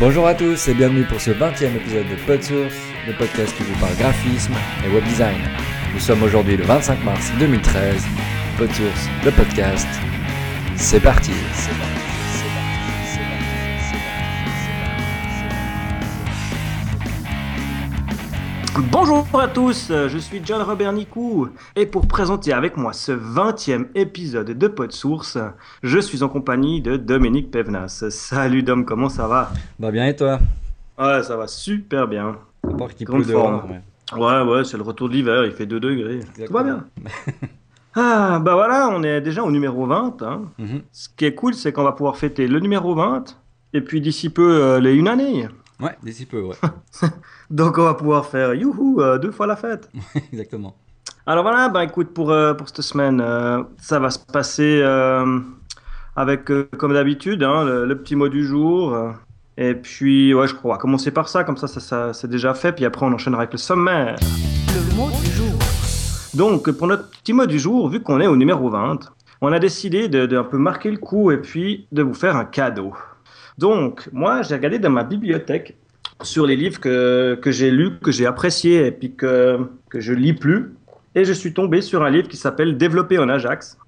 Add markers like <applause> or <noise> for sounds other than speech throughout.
Bonjour à tous et bienvenue pour ce 20e épisode de PodSource, le podcast qui vous parle graphisme et web design. Nous sommes aujourd'hui le 25 mars 2013. PodSource, le podcast. C'est parti. C'est parti. Bonjour à tous, je suis John Robert Nicou et pour présenter avec moi ce 20e épisode de PodSource, je suis en compagnie de Dominique Pevenas. Salut Dom, comment ça va? Bah bien et toi? Ouais, ça va super bien. À part qu'il pleut dehors. ouais. Ouais, ouais, c'est le retour de l'hiver, il fait 2 degrés. Tout va bien. <laughs> Ah, bah voilà, on est déjà au numéro 20. hein. Mhm. Ce qui est cool, c'est qu'on va pouvoir fêter le numéro 20 et puis d'ici peu euh, les une année. Ouais, d'ici peu, ouais. <laughs> Donc on va pouvoir faire youhou, euh, deux fois la fête. <laughs> Exactement. Alors voilà, bah écoute, pour, euh, pour cette semaine, euh, ça va se passer euh, avec, euh, comme d'habitude, hein, le, le petit mot du jour. euh, et puis, ouais, je crois, on va commencer par ça, comme ça, ça, ça c'est déjà fait. Puis après, on enchaînera avec le sommaire. Le mot du jour. Donc, pour notre petit mot du jour, vu qu'on est au numéro 20, on a décidé de, de un peu marquer le coup et puis de vous faire un cadeau. Donc, moi, j'ai regardé dans ma bibliothèque sur les livres que, que j'ai lus, que j'ai appréciés et puis que, que je lis plus. Et je suis tombé sur un livre qui s'appelle Développer en Ajax,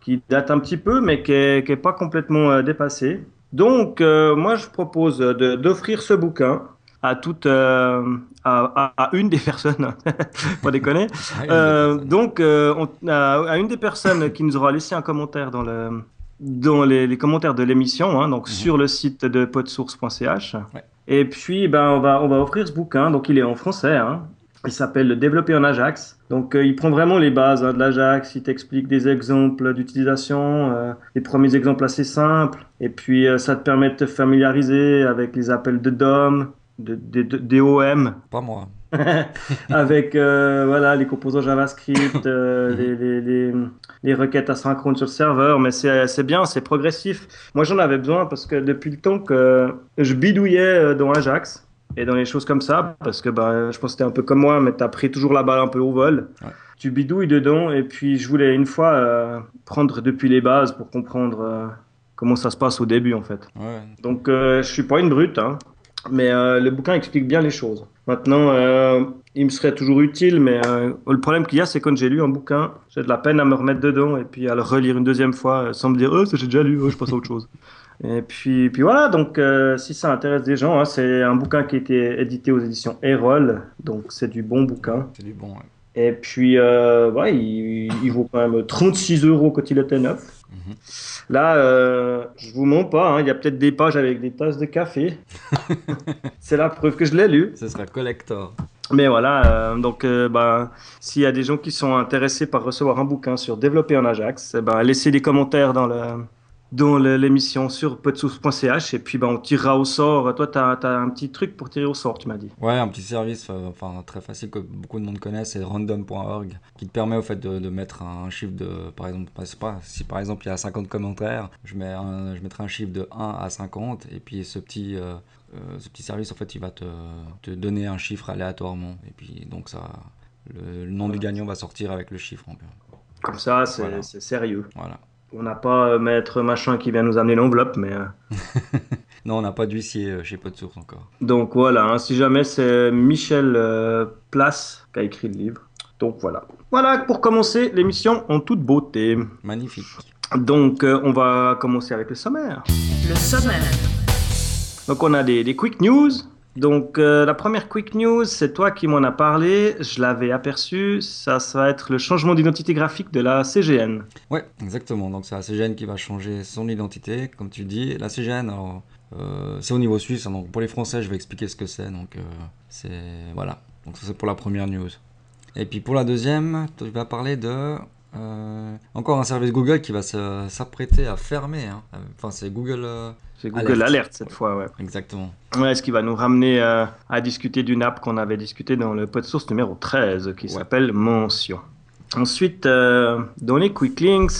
qui date un petit peu, mais qui n'est pas complètement euh, dépassé. Donc, euh, moi, je propose d'offrir ce bouquin à toute, euh, à, à- à une des <laughs> personnes, <laughs> pas déconner, <laughs> euh, donc, on, à, à une des personnes qui nous aura laissé un commentaire dans, le, dans les, les commentaires de l'émission, hein, donc Mhm. sur le site de podsource.ch. Ouais. Et puis, ben, on, va, on va offrir ce bouquin. Donc, il est en français. hein. Il s'appelle Le développer en Ajax. Donc, euh, il prend vraiment les bases hein, de l'Ajax. Il t'explique des exemples d'utilisation, euh, les premiers exemples assez simples. Et puis, euh, ça te permet de te familiariser avec les appels de DOM, de, de, de- DOM, Pas moi. <laughs> avec euh, voilà, les composants JavaScript, euh, les, les, les, les requêtes asynchrones sur le serveur, mais c'est c'est bien, c'est progressif. Moi, j'en avais besoin parce que depuis le temps que je bidouillais euh, dans Ajax et dans les choses comme ça, parce que bah, je pense que c'était un peu comme moi, mais tu as pris toujours la balle un peu au vol. Ouais. Tu bidouilles dedans, et puis je voulais une fois euh, prendre depuis les bases pour comprendre comment ça se passe au début, en fait. Ouais. Donc, je suis pas une brute, hein, mais euh, le bouquin explique bien les choses. Maintenant, euh, il me serait toujours utile, mais euh, le problème qu'il y a, c'est quand j'ai lu un bouquin, j'ai de la peine à me remettre dedans et puis à le relire une deuxième fois sans me dire, oh, j'ai déjà lu, oh, je passe à autre chose. <laughs> Et puis, puis voilà, donc si ça intéresse des gens, hein, c'est un bouquin qui a été édité aux éditions Erol, donc c'est du bon bouquin. C'est du bon, ouais. Et puis, euh, ouais, il, il vaut quand même 36 euros quand il était neuf. Mhm. Là, euh, je vous mens pas, hein, il y a peut-être des pages avec des tasses de café. <laughs> C'est la preuve que je l'ai lu. Ce sera collector. Mais voilà, euh, donc euh, ben, s'il y a des gens qui sont intéressés par recevoir un bouquin sur développer en Ajax, eh ben, laissez des commentaires dans le dans l'émission sur podsource.ch et puis ben, on tirera au sort. Toi, tu as, un petit truc pour tirer au sort, tu m'as dit. Ouais, un petit service, euh, enfin très facile que beaucoup de monde connaît, c'est random.org, qui te permet au fait de, de mettre un chiffre de, par exemple, je sais pas, si par exemple il y a 50 commentaires, je mets un, je mettrai un chiffre de 1 à 50, et puis ce petit, euh, euh, ce petit service en fait, il va te, te donner un chiffre aléatoirement, et puis donc ça, le, le nom du gagnant va sortir avec le chiffre. Comme ça, c'est Voilà. c'est sérieux. Voilà. On n'a pas euh, maître machin qui vient nous amener l'enveloppe, mais euh, <laughs> Non, on n'a pas d'huissier euh, chez Podsource encore. donc voilà. hein, si jamais c'est Michel euh, Place qui a écrit le livre. Donc voilà. Voilà pour commencer l'émission en toute beauté. Magnifique. Donc euh, on va commencer avec le sommaire. Le sommaire. Donc on a des, des quick news. Donc euh, la première quick news, c'est toi qui m'en as parlé. Je l'avais aperçu. Ça, va être le changement d'identité graphique de la CGN. Ouais, exactement. Donc c'est la CGN qui va changer son identité, comme tu dis. La CGN, euh, c'est au niveau suisse. hein, donc pour les Français, je vais expliquer ce que c'est. Donc euh, c'est voilà. Donc ça c'est pour la première news. Et puis pour la deuxième, tu vas parler de encore un service Google qui va s'apprêter à fermer. hein. Enfin c'est Google. C'est Google Alert. Alert cette fois, ouais. exactement. Ouais, ce qui va nous ramener euh, à discuter d'une app qu'on avait discuté dans le pod source numéro 13 qui Ouais. s'appelle Mention. Ensuite, euh, dans les quick links,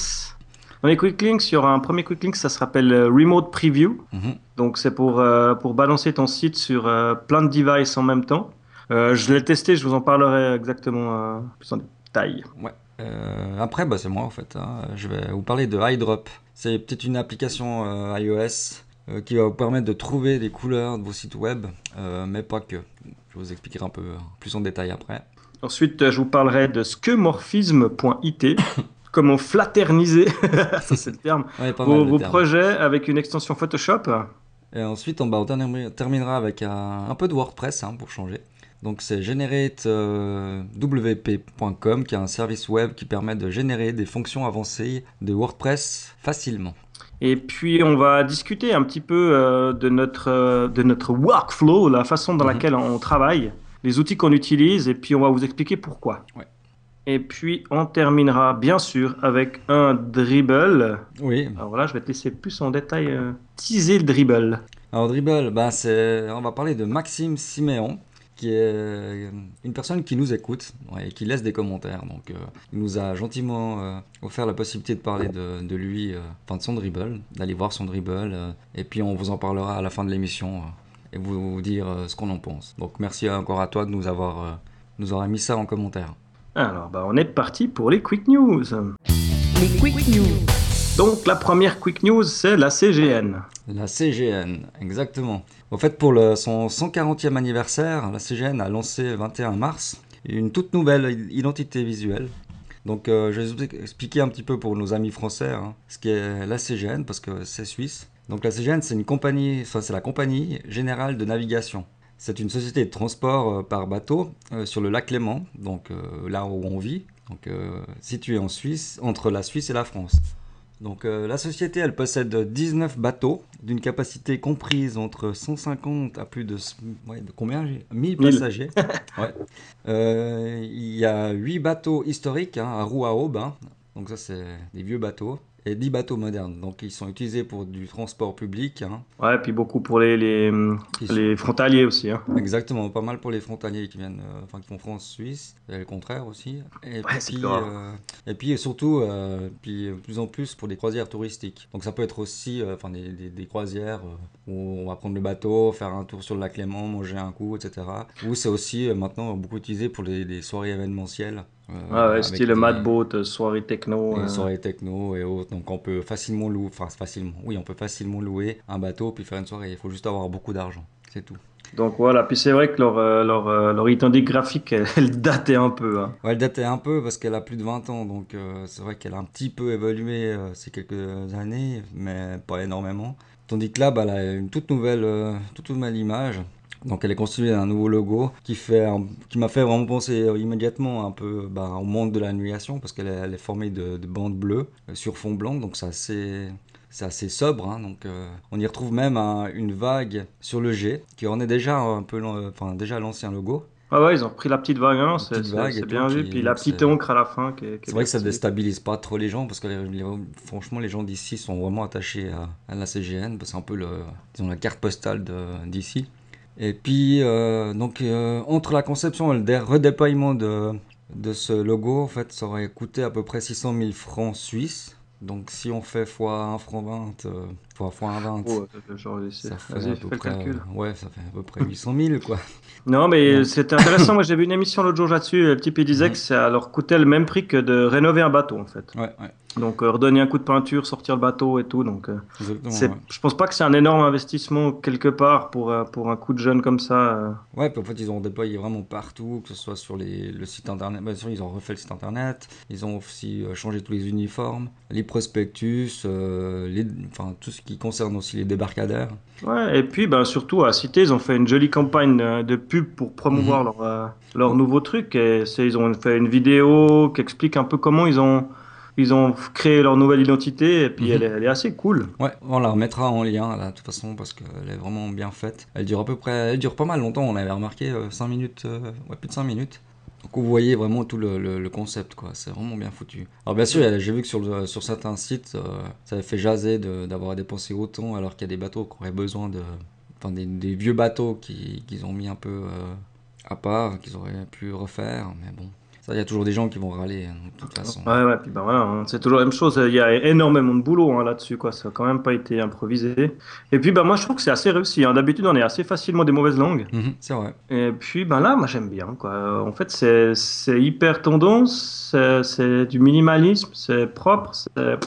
dans les quick links, il y aura un premier quick link, ça se rappelle euh, Remote Preview. Mhm. Donc c'est pour, euh, pour balancer ton site sur euh, plein de devices en même temps. Euh, je l'ai testé, je vous en parlerai exactement plus en détail. Ouais. Après, bah, c'est moi en fait. hein. Je vais vous parler de iDrop. C'est peut-être une application iOS euh, qui va vous permettre de trouver les couleurs de vos sites web, euh, mais pas que. Je vous expliquerai un peu euh, plus en détail après. Ensuite, je vous parlerai de skeuomorphisme.it. <coughs> Comment flaterniser, <laughs> ça c'est le terme, Ouais, vos, projets avec une extension Photoshop. Et ensuite, on, bah, on terminera avec un, un peu de WordPress hein, pour changer. Donc c'est generatewp.com qui est un service web qui permet de générer des fonctions avancées de WordPress facilement. Et puis on va discuter un petit peu euh, de, notre, euh, de notre workflow, la façon dans Mhm. laquelle on travaille, les outils qu'on utilise, et puis on va vous expliquer pourquoi. Ouais. Et puis on terminera bien sûr avec un dribble. Oui, Alors là, je vais te laisser plus en détail euh, teaser le dribble. alors Dribble, c'est, on va parler de Maxime Siméon qui est euh, une personne qui nous écoute ouais, et qui laisse des commentaires. Donc euh, il nous a gentiment euh, offert la possibilité de parler de, de lui, euh, enfin de son dribble, d'aller voir son dribble, euh, et puis on vous en parlera à la fin de l'émission euh, et vous, vous dire euh, ce qu'on en pense. Donc merci encore à toi de nous avoir, euh, nous avoir mis ça en commentaire. Alors, bah, on est parti pour les quick news. Les Quick News. Donc la première quick news, c'est la CGN. La CGN, exactement. Au fait, pour le- son 140e anniversaire, la CGN a lancé 21 mars une toute nouvelle identité visuelle. Donc, euh, je vais vous expliquer un petit peu pour nos amis français hein, ce qu'est la CGN parce que c'est suisse. Donc, la CGN, c'est une compagnie, la compagnie générale de navigation. C'est une société de transport euh, par bateau euh, sur le lac Léman, donc là où on vit, donc euh, situé en Suisse, entre la Suisse et la France. Donc euh, la société, elle possède 19 bateaux d'une capacité comprise entre 150 à plus de, ouais, de combien j'ai 1000 Mille. passagers. <laughs> Ouais. Euh, il y a 8 bateaux historiques hein, à roue à aube, hein. donc ça c'est des vieux bateaux, et 10 bateaux modernes. Donc ils sont utilisés pour du transport public. hein. Ouais, puis beaucoup pour les, les, les frontaliers aussi. hein. Exactement, pas mal pour les frontaliers qui viennent, euh, enfin qui font France-Suisse, et le contraire aussi. Et Ouais, puis, euh, et puis surtout, euh, puis de plus en plus pour des croisières touristiques. Donc ça peut être aussi, euh, enfin des, des- des croisières euh, où on va prendre le bateau, faire un tour sur le lac Léman, manger un coup, etc. Ou c'est aussi euh, maintenant beaucoup utilisé pour les, les soirées événementielles. Euh, Ah ouais, style des- Mad Boat, euh, soirée techno. euh. soirées techno et autres. Donc on peut facilement louer, enfin facilement, oui, on peut facilement louer un bateau puis faire une soirée. Il faut juste avoir beaucoup d'argent, c'est tout. Donc voilà, puis c'est vrai que leur, leur, leur identité graphique, elle, elle datait un peu. hein. Ouais, elle datait un peu parce qu'elle a plus de 20 ans, donc euh, c'est vrai qu'elle a un petit peu évolué euh, ces quelques années, mais pas énormément. Tandis que là, bah, elle a une toute nouvelle, euh, toute nouvelle image. Donc elle est constituée d'un nouveau logo qui, fait un- qui m'a fait vraiment penser euh, immédiatement un peu bah, au monde de la navigation parce qu'elle est, formée de, de bandes bleues euh, sur fond blanc, donc c'est assez, c'est assez sobre. hein. donc euh, on y retrouve même un- une vague sur le G qui en est déjà un peu, l'an- enfin déjà l'ancien logo. Ah ouais, ils ont repris la petite vague, hein, c'est tout, bien vu. qui- Puis la petite encre à la fin. qui qui C'est vrai que ça déstabilise pas trop les gens parce que les- les- franchement les gens d'ici sont vraiment attachés à, à la CGN. parce que C'est un peu le, disons, la carte postale d'ici. Et puis euh, donc euh, entre la conception et le dé- redéploiement de, de ce logo, en fait, ça aurait coûté à peu près 600 000 francs suisses. Donc si on fait x 1 franc 20, euh, fois x 1,20, Oh, euh, genre, c'est- ça fait à peu près, ouais, ça fait à peu près 800 000 quoi. <laughs> Non, mais Ouais. c'était intéressant. Moi, j'ai vu une émission l'autre jour là-dessus. Le type, il disait Mhm. que ça leur coûtait le même prix que de rénover un bateau, en fait. Ouais, ouais, Donc, euh, redonner un coup de peinture, sortir le bateau et tout. Donc, euh, ouais. je pense pas que c'est un énorme investissement quelque part pour, euh, pour un coup de jeune comme ça. euh. Ouais, puis en fait, ils ont déployé vraiment partout, que ce soit sur les, le site internet. Bien sûr, ils ont refait le site internet. Ils ont aussi changé tous les uniformes, les prospectus, les, enfin, tout ce qui concerne aussi les débarcadères. Ouais, et puis, ben, surtout à Cité, ils ont fait une jolie campagne de pub pour promouvoir Mhm. leur, leur nouveau truc. Et ils ont fait une vidéo qui explique un peu comment ils ont, ils ont créé leur nouvelle identité. Et puis, Mhm. elle, est, elle est assez cool. Ouais, on la remettra en lien, là, de toute façon, parce qu'elle est vraiment bien faite. Elle dure à peu près, elle dure pas mal longtemps, on avait remarqué, 5 minutes, euh, ouais, plus de 5 minutes. Donc vous voyez vraiment tout le, le- le concept, quoi. C'est vraiment bien foutu. Alors bien sûr, j'ai vu que sur, le- sur certains sites, euh, ça avait fait jaser d'avoir dépensé autant, alors qu'il y a des bateaux qui auraient besoin de... Enfin, des, des vieux bateaux qui- qu'ils ont mis un peu euh, à part, qu'ils auraient pu refaire, mais bon. Ça, il y a toujours des gens qui vont râler, hein, de toute façon. Ouais, ouais, puis ben voilà, hein, c'est toujours la même chose. Il y a énormément de boulot hein, là-dessus, quoi. Ça a quand même pas été improvisé. Et puis, ben moi, je trouve que c'est assez réussi. D'habitude, on est assez facilement des mauvaises langues. Mhm, c'est vrai. Et puis, ben là, moi, j'aime bien, quoi. En fait, c'est hyper tendance, c'est c'est du minimalisme, c'est propre. c'est-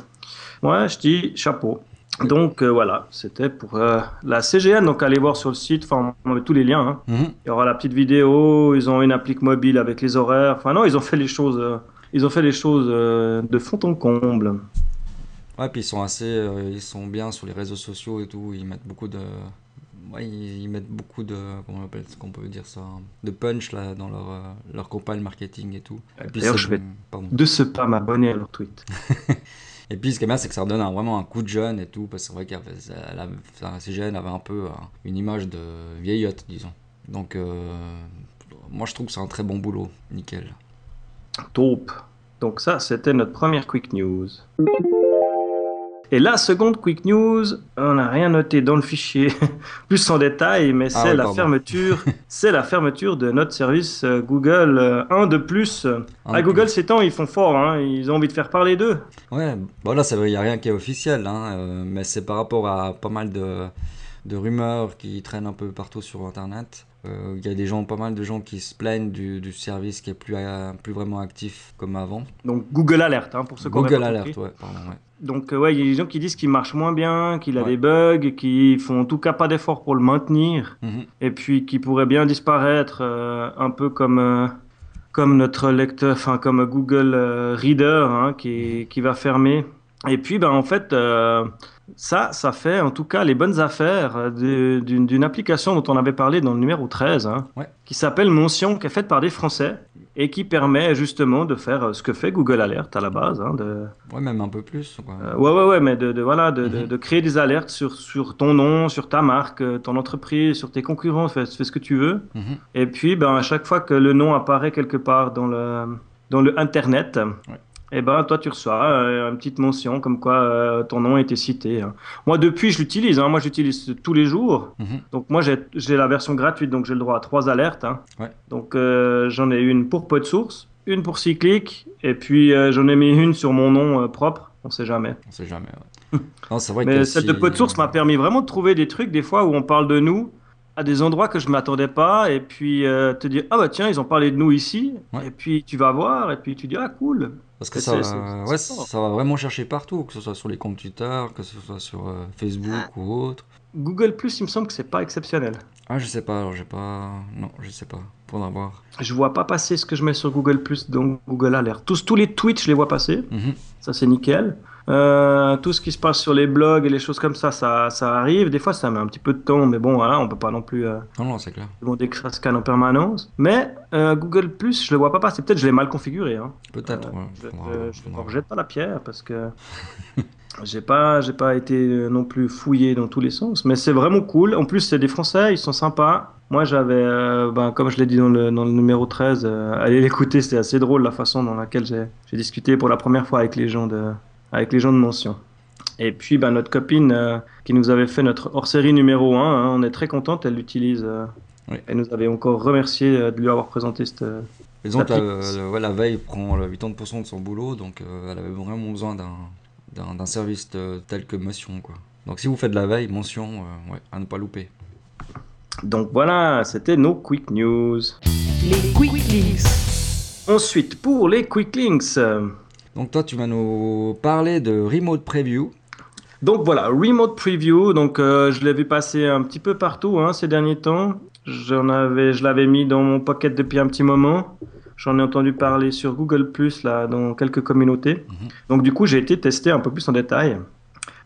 Ouais, je dis chapeau. Donc euh, voilà, c'était pour euh, la CGN. Donc allez voir sur le site, enfin on met tous les liens. hein. Mhm. Il y aura la petite vidéo, ils ont une applique mobile avec les horaires. Enfin non, ils ont fait les choses, euh, ils ont fait les choses de fond en comble. Ouais, puis ils sont assez, ils sont bien sur les réseaux sociaux et tout. Ils mettent beaucoup de, ouais, ils, ils mettent beaucoup de, comment on appelle, qu'on peut dire ça, de punch là dans leur leur campagne marketing et tout. Et puis, D'ailleurs, je vais- pardon. De ce pas m'abonner à leur tweet. <laughs> Et puis ce qui est bien, c'est que ça redonne vraiment un coup de jeune et tout, parce que c'est vrai qu'elle la CGN avait un peu euh, une image de vieillotte, disons. Donc, euh, moi je trouve que c'est un très bon boulot, nickel. Taupe. Donc ça, c'était notre première quick news. Et la seconde quick news, on n'a rien noté dans le fichier <laughs> plus en détail, mais Ah c'est ouais, la pardon. fermeture, <laughs> c'est la fermeture de notre service euh, Google euh, 1 de plus. Un Ah, de Google plus. ces temps, ils font fort, hein, ils ont envie de faire parler d'eux. Ouais, bon là, c'est vrai, il n'y a rien qui est officiel, hein, euh, mais c'est par rapport à pas mal de, de rumeurs qui traînent un peu partout sur Internet. Il y a des gens, pas mal de gens qui se plaignent du, du service qui est plus, euh, plus vraiment actif comme avant. Donc Google Alert, hein, pour ceux qui Google Alert, ouais, pardon, ouais. Donc euh, ouais, il y a des gens qui disent qu'il marche moins bien, qu'il a Ouais. des bugs, qui font en tout cas pas d'effort pour le maintenir. Mhm. et puis qui pourrait bien disparaître euh, un peu comme euh, comme notre lecteur, enfin comme Google euh, Reader hein, qui, qui va fermer. Et puis ben en fait ça ça fait en tout cas les bonnes affaires d'une application dont on avait parlé dans le numéro 13 hein, Ouais. qui s'appelle Montion qui est faite par des Français et qui permet justement de faire euh, ce que fait Google Alert à la base hein, de Ouais, même un peu plus. Quoi. euh, ouais, ouais, ouais, mais de, de- voilà, de, Mhm. de créer des alertes sur, sur ton nom, sur ta marque, euh, ton entreprise, sur tes concurrents, fais, fais ce que tu veux. Mhm. Et puis, ben, à chaque fois que le nom apparaît quelque part dans le, dans le Internet, Ouais. Et ben, toi, tu reçois euh, une petite mention comme quoi euh, ton nom a été cité. hein. Moi, depuis, je l'utilise. hein. Moi, j'utilise tous les jours. Mhm. Donc, moi, j'ai j'ai la version gratuite, donc j'ai le droit à trois alertes. hein. Ouais. Donc, euh, j'en ai une pour Pod Source, une pour Cyclic, et puis euh, j'en ai mis une sur mon nom euh, propre. On sait jamais. On sait jamais. ouais. <laughs> non, c'est vrai Mais celle de si- PodSource m'a permis vraiment de trouver des trucs, des fois, où on parle de nous à des endroits que je m'attendais pas, et puis euh, te dire, ah bah tiens, ils ont parlé de nous ici, Ouais. et puis tu vas voir, et puis tu dis, ah cool. Parce que ça, va- ouais, ça va vraiment chercher partout, que ce soit sur les comptes Twitter, que ce soit sur euh, Facebook ou autre. Google Plus, il me semble que c'est pas exceptionnel. Ah, je sais pas, alors j'ai pas. Non, je sais pas. Faudra voir. Je vois pas passer ce que je mets sur Google Plus, donc Google Alert. Tous, tous les tweets, je les vois passer, Mhm. ça c'est nickel. Euh, tout ce qui se passe sur les blogs et les choses comme ça, ça, ça arrive. Des fois, ça met un petit peu de temps, mais bon, voilà, on peut pas non plus euh, Non, non, c'est clair. demander que ça scanne en permanence. Mais euh, Google Plus, je le vois pas passer. Peut-être que je l'ai mal configuré. Hein. Peut-être. Euh, ouais, je ne rejette pas la pierre parce que <laughs> j'ai pas, j'ai pas été non plus fouillé dans tous les sens. Mais c'est vraiment cool. En plus, c'est des Français, ils sont sympas. Moi, j'avais, euh, ben, comme je l'ai dit dans le, dans le numéro 13, euh, allez l'écouter, c'était assez drôle la façon dans laquelle j'ai discuté pour la première fois avec les gens de, avec les gens de mention. Et puis, ben, notre copine euh, qui nous avait fait notre hors-série numéro 1, hein, on est très contente, elle l'utilise. euh, Oui. Elle nous avait encore remercié euh, de lui avoir présenté cette, que la, ouais, la veille prend le 80% de son boulot, donc euh, elle avait vraiment besoin d'un service de- tel que Motion. Quoi. Donc si vous faites de la veille, Motion, euh, ouais, à ne pas louper. Donc voilà, c'était nos quick news. Les quick links. Ensuite, pour les quick links. Donc toi, tu vas nous parler de Remote Preview. Donc voilà, Remote Preview. Donc euh, je l'ai vu passer un petit peu partout hein, ces derniers temps. J'en avais, je l'avais mis dans mon pocket depuis un petit moment. J'en ai entendu parler sur Google Plus là, dans quelques communautés. Mhm. Donc du coup, j'ai été testé un peu plus en détail.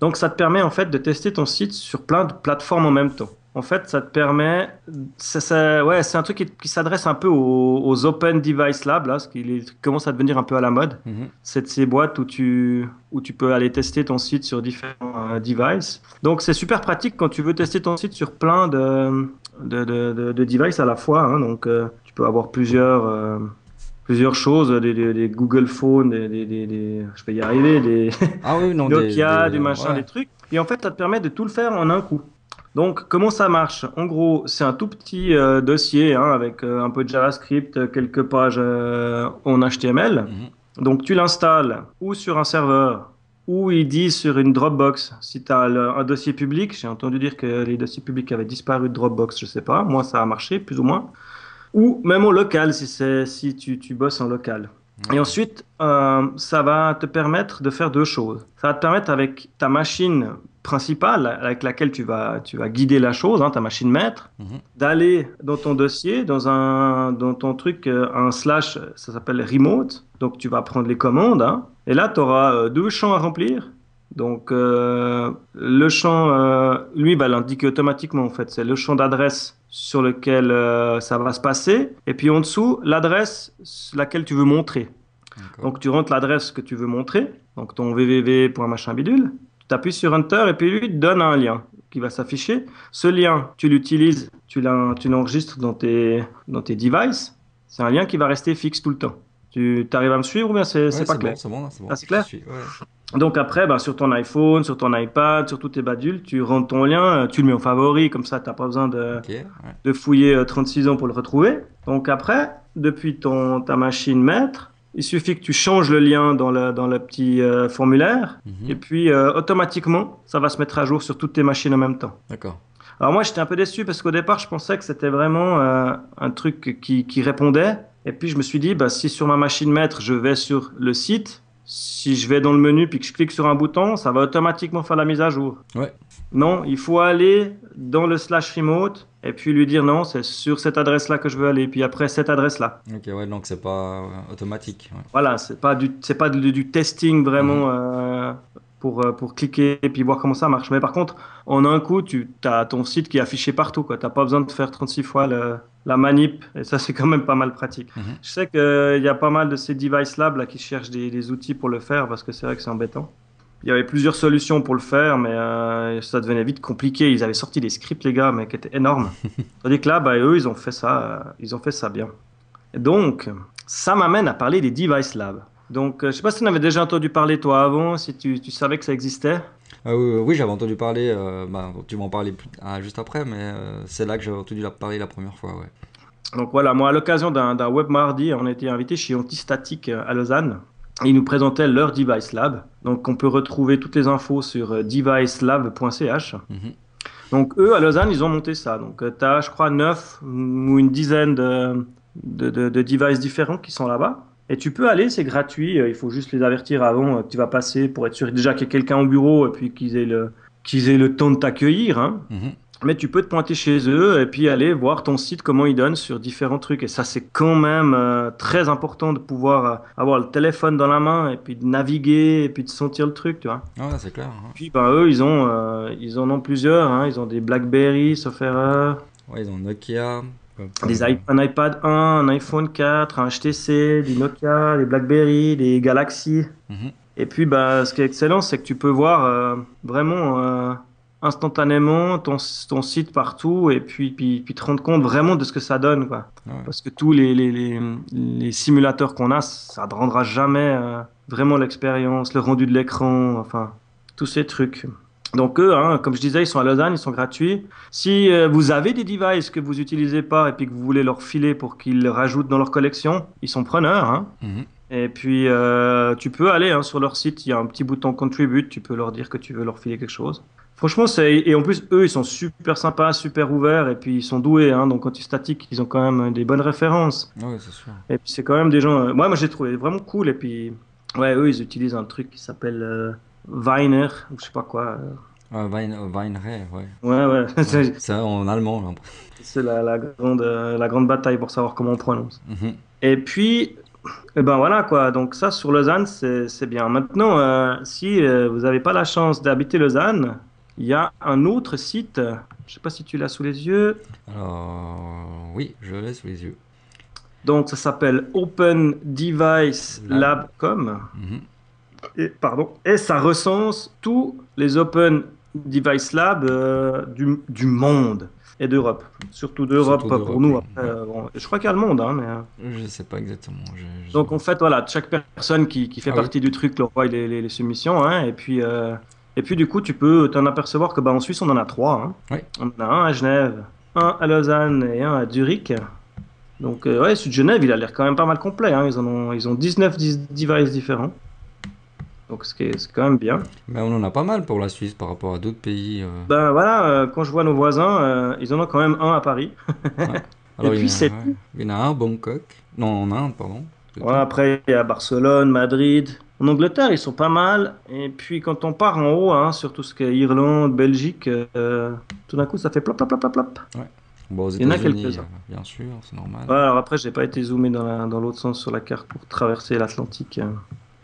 Donc ça te permet en fait de tester ton site sur plein de plateformes en même temps. En fait, ça te permet, ça, ça- ouais, c'est un truc qui, qui s'adresse un peu aux, aux Open Device Lab là, ce qui commence à devenir un peu à la mode. Mhm. C'est de ces boîtes où tu, où tu peux aller tester ton site sur différents euh, devices. Donc c'est super pratique quand tu veux tester ton site sur plein de, de, de, de- de devices à la fois. hein. Donc euh, tu peux avoir plusieurs, euh, plusieurs choses, des, des- des Google Phone, des, je vais y arriver, des Ah oui, non, <laughs> des- Nokia, du machin, ouais. des trucs. Et en fait, ça te permet de tout le faire en un coup. Donc, comment ça marche? En gros, c'est un tout petit euh, dossier hein, avec euh, un peu de JavaScript, quelques pages euh, en HTML. Mhm. Donc tu l'installes ou sur un serveur ou il dit sur une Dropbox. Si tu as un dossier public, j'ai entendu dire que les dossiers publics avaient disparu de Dropbox, je sais pas. Moi, ça a marché plus ou moins. Ou même en local, si, si tu, tu bosses en local. Et ensuite, euh, ça va te permettre de faire deux choses. Ça va te permettre avec ta machine principale avec laquelle tu vas, tu vas guider la chose, hein, ta machine maître, Mhm. d'aller dans ton dossier, dans, un, dans ton truc, euh, un slash, ça s'appelle remote. Donc tu vas prendre les commandes. hein. et là, tu auras deux champs à remplir. Donc euh, le champ, euh, lui, va l'indiquer automatiquement en fait. C'est le champ d'adresse sur lequel euh, ça va se passer. Et puis en dessous, l'adresse laquelle tu veux montrer. Donc tu rentres l'adresse que tu veux montrer, donc ton www.machin bidule, tu appuies sur Enter et puis lui te donne un lien qui va s'afficher. Ce lien, tu l'utilises, tu l'en- tu l'enregistres dans tes, dans tes devices. C'est un lien qui va rester fixe tout le temps. Tu arrives à me suivre ou bien c'est Ouais, pas clair? bon, c'est bon, c'est bon. Ah, c'est clair? Je suis- ouais. Donc après, ben, sur ton iPhone, sur ton iPad, sur tous tes badules, tu rentres ton lien, euh, tu le mets en favori, comme ça tu n'as pas besoin de, Ok, ouais. de fouiller euh, 36 ans pour le retrouver. Donc après, depuis ton, ta machine maître, il suffit que tu changes le lien dans le, dans le petit euh, formulaire Mhm. et puis euh, automatiquement, ça va se mettre à jour sur toutes tes machines en même temps. D'accord. Alors moi, j'étais un peu déçu parce qu'au départ, je pensais que c'était vraiment euh, un truc qui, qui répondait. Et puis je me suis dit, bah, si sur ma machine maître, je vais sur le site, si je vais dans le menu puis que je clique sur un bouton, ça va automatiquement faire la mise à jour. Ouais. Non, il faut aller dans le slash remote et puis lui dire non, c'est sur cette adresse-là que je veux aller, puis après cette adresse-là. Ok, ouais, donc c'est pas automatique. ouais. Voilà, c'est pas du, c'est pas du, du testing vraiment euh, pour, euh, pour cliquer et puis voir comment ça marche. Mais par contre, en un coup, tu as ton site qui est affiché partout. Tu n'as pas besoin de faire 36 fois le- la manip et ça, <laughs> c'est quand même pas mal pratique. Mhm. Je sais qu'il y a pas mal de ces device labs là, qui cherchent des, des outils pour le faire parce que c'est vrai que c'est embêtant. Il y avait plusieurs solutions pour le faire, mais euh, ça devenait vite compliqué. Ils avaient sorti des scripts, les gars, mais qui étaient énormes. <laughs> Tandis que là, bah, eux, ils ont fait ça, euh, ils ont fait ça bien. Et donc, ça m'amène à parler des device labs. Donc, euh, je sais pas si tu en avais déjà entendu parler toi avant, si tu, tu savais que ça existait. Ah oui, j'avais entendu parler, euh, bah, tu vas en parler plus- ah, juste après, mais euh, c'est là que j'avais entendu la parler la première fois, ouais. Donc voilà, moi, à l'occasion d'un web mardi, on a été invité chez Antistatic à Lausanne. Et ils nous présentaient leur device lab. Donc, on peut retrouver toutes les infos sur devicelab.ch. Mhm. Donc eux, à Lausanne, ils ont monté ça. Donc tu as, je crois, neuf ou une dizaine de, de, de- de devices différents qui sont là-bas. Et tu peux aller, c'est gratuit. euh, Il faut juste les avertir avant euh, que tu vas passer pour être sûr déjà qu'il y a quelqu'un au bureau et puis qu'ils aient le, qu'ils aient le temps de t'accueillir. hein. Mhm. Mais tu peux te pointer chez eux et puis aller voir ton site, comment ils donnent sur différents trucs. Et ça, c'est quand même euh, très important de pouvoir euh, avoir le téléphone dans la main et puis de naviguer et puis de sentir le truc, tu vois. Ah ouais, c'est clair. hein. Puis ben, eux, ils, ont, euh, ils en ont plusieurs. hein. Ils ont des BlackBerry, sauf erreur, Ouais, ils ont Nokia. Des un iPad 1, un iPhone 4, un HTC, des Nokia, des BlackBerry, des Galaxy. Mhm. Et puis ben, ce qui est excellent, c'est que tu peux voir euh, vraiment euh, instantanément ton, ton site partout et puis, puis, puis te rendre compte vraiment de ce que ça donne. Quoi. Ouais. Parce que tous les, les, les, les simulateurs qu'on a, ça ne rendra jamais euh, vraiment l'expérience, le rendu de l'écran, enfin, tous ces trucs. Donc eux, hein, comme je disais, ils sont à Lausanne, ils sont gratuits. Si euh, vous avez des devices que vous n'utilisez pas et puis que vous voulez leur filer pour qu'ils rajoutent dans leur collection, ils sont preneurs. Hein. Mhm. Et puis euh, tu peux aller hein, sur leur site, il y a un petit bouton contribute, tu peux leur dire que tu veux leur filer quelque chose. Franchement, c'est et en plus eux, ils sont super sympas, super ouverts et puis ils sont doués. Hein, donc anti-statique, ils ont quand même des bonnes références. Ouais, c'est sûr. Et puis c'est quand même des gens. euh, moi, moi j'ai trouvé vraiment cool. Et puis, ouais, eux, ils utilisent un truc qui s'appelle euh, Viner, ou je sais pas quoi. Ah, Vine, euh, Vineray, ouais. Ouais, ouais, <laughs> c'est en allemand, là. c'est la, la grande, euh, la grande bataille pour savoir comment on prononce. Mhm. Et puis, eh ben voilà quoi. Donc ça, sur Lausanne, c'est bien. Maintenant, euh, si euh, vous n'avez pas la chance d'habiter Lausanne, il y a un autre site. Je sais pas si tu l'as sous les yeux. Alors, oui, je l'ai sous les yeux. Donc ça s'appelle OpenDeviceLab.com. Mhm. Et, pardon, et ça recense tous les Open Device Labs euh, du, du monde et d'Europe. Surtout d'Europe pour nous. euh, bon, je crois qu'il y a le monde. Hein, mais, euh, Je sais pas exactement. je- je- Donc en fait, voilà, chaque personne qui, qui fait Ah partie du truc leur voit les, les, les soumissions. Hein, et, puis, euh, et puis du coup, tu peux t'en apercevoir que bah, en Suisse, on en a trois. Hein. Oui. On en a un à Genève, un à Lausanne et un à Zurich. Donc euh, ouais, celui de Genève, il a l'air quand même pas mal complet. Hein. Ils, en ont, ils ont 19 dis- devices différents. Donc ce qui est, c'est quand même bien. Mais on en a pas mal pour la Suisse par rapport à d'autres pays. euh. Ben voilà, euh, quand je vois nos voisins, euh, ils en ont quand même un à Paris. <laughs> Alors, puis, c'est ouais. Il y en a un à Bangkok. Non, en Inde, pardon. Après, il y a Barcelone, Madrid. En Angleterre, ils sont pas mal. Et puis, quand on part en haut, hein, sur tout ce qui est Irlande, Belgique, tout d'un coup, ça fait plop, plop, plop, plop, plop. Bon, Il y en a quelques-uns. bien sûr, c'est normal. Ouais, alors après, j'ai pas été zoomé dans la- dans l'autre sens sur la carte pour traverser l'Atlantique. hein.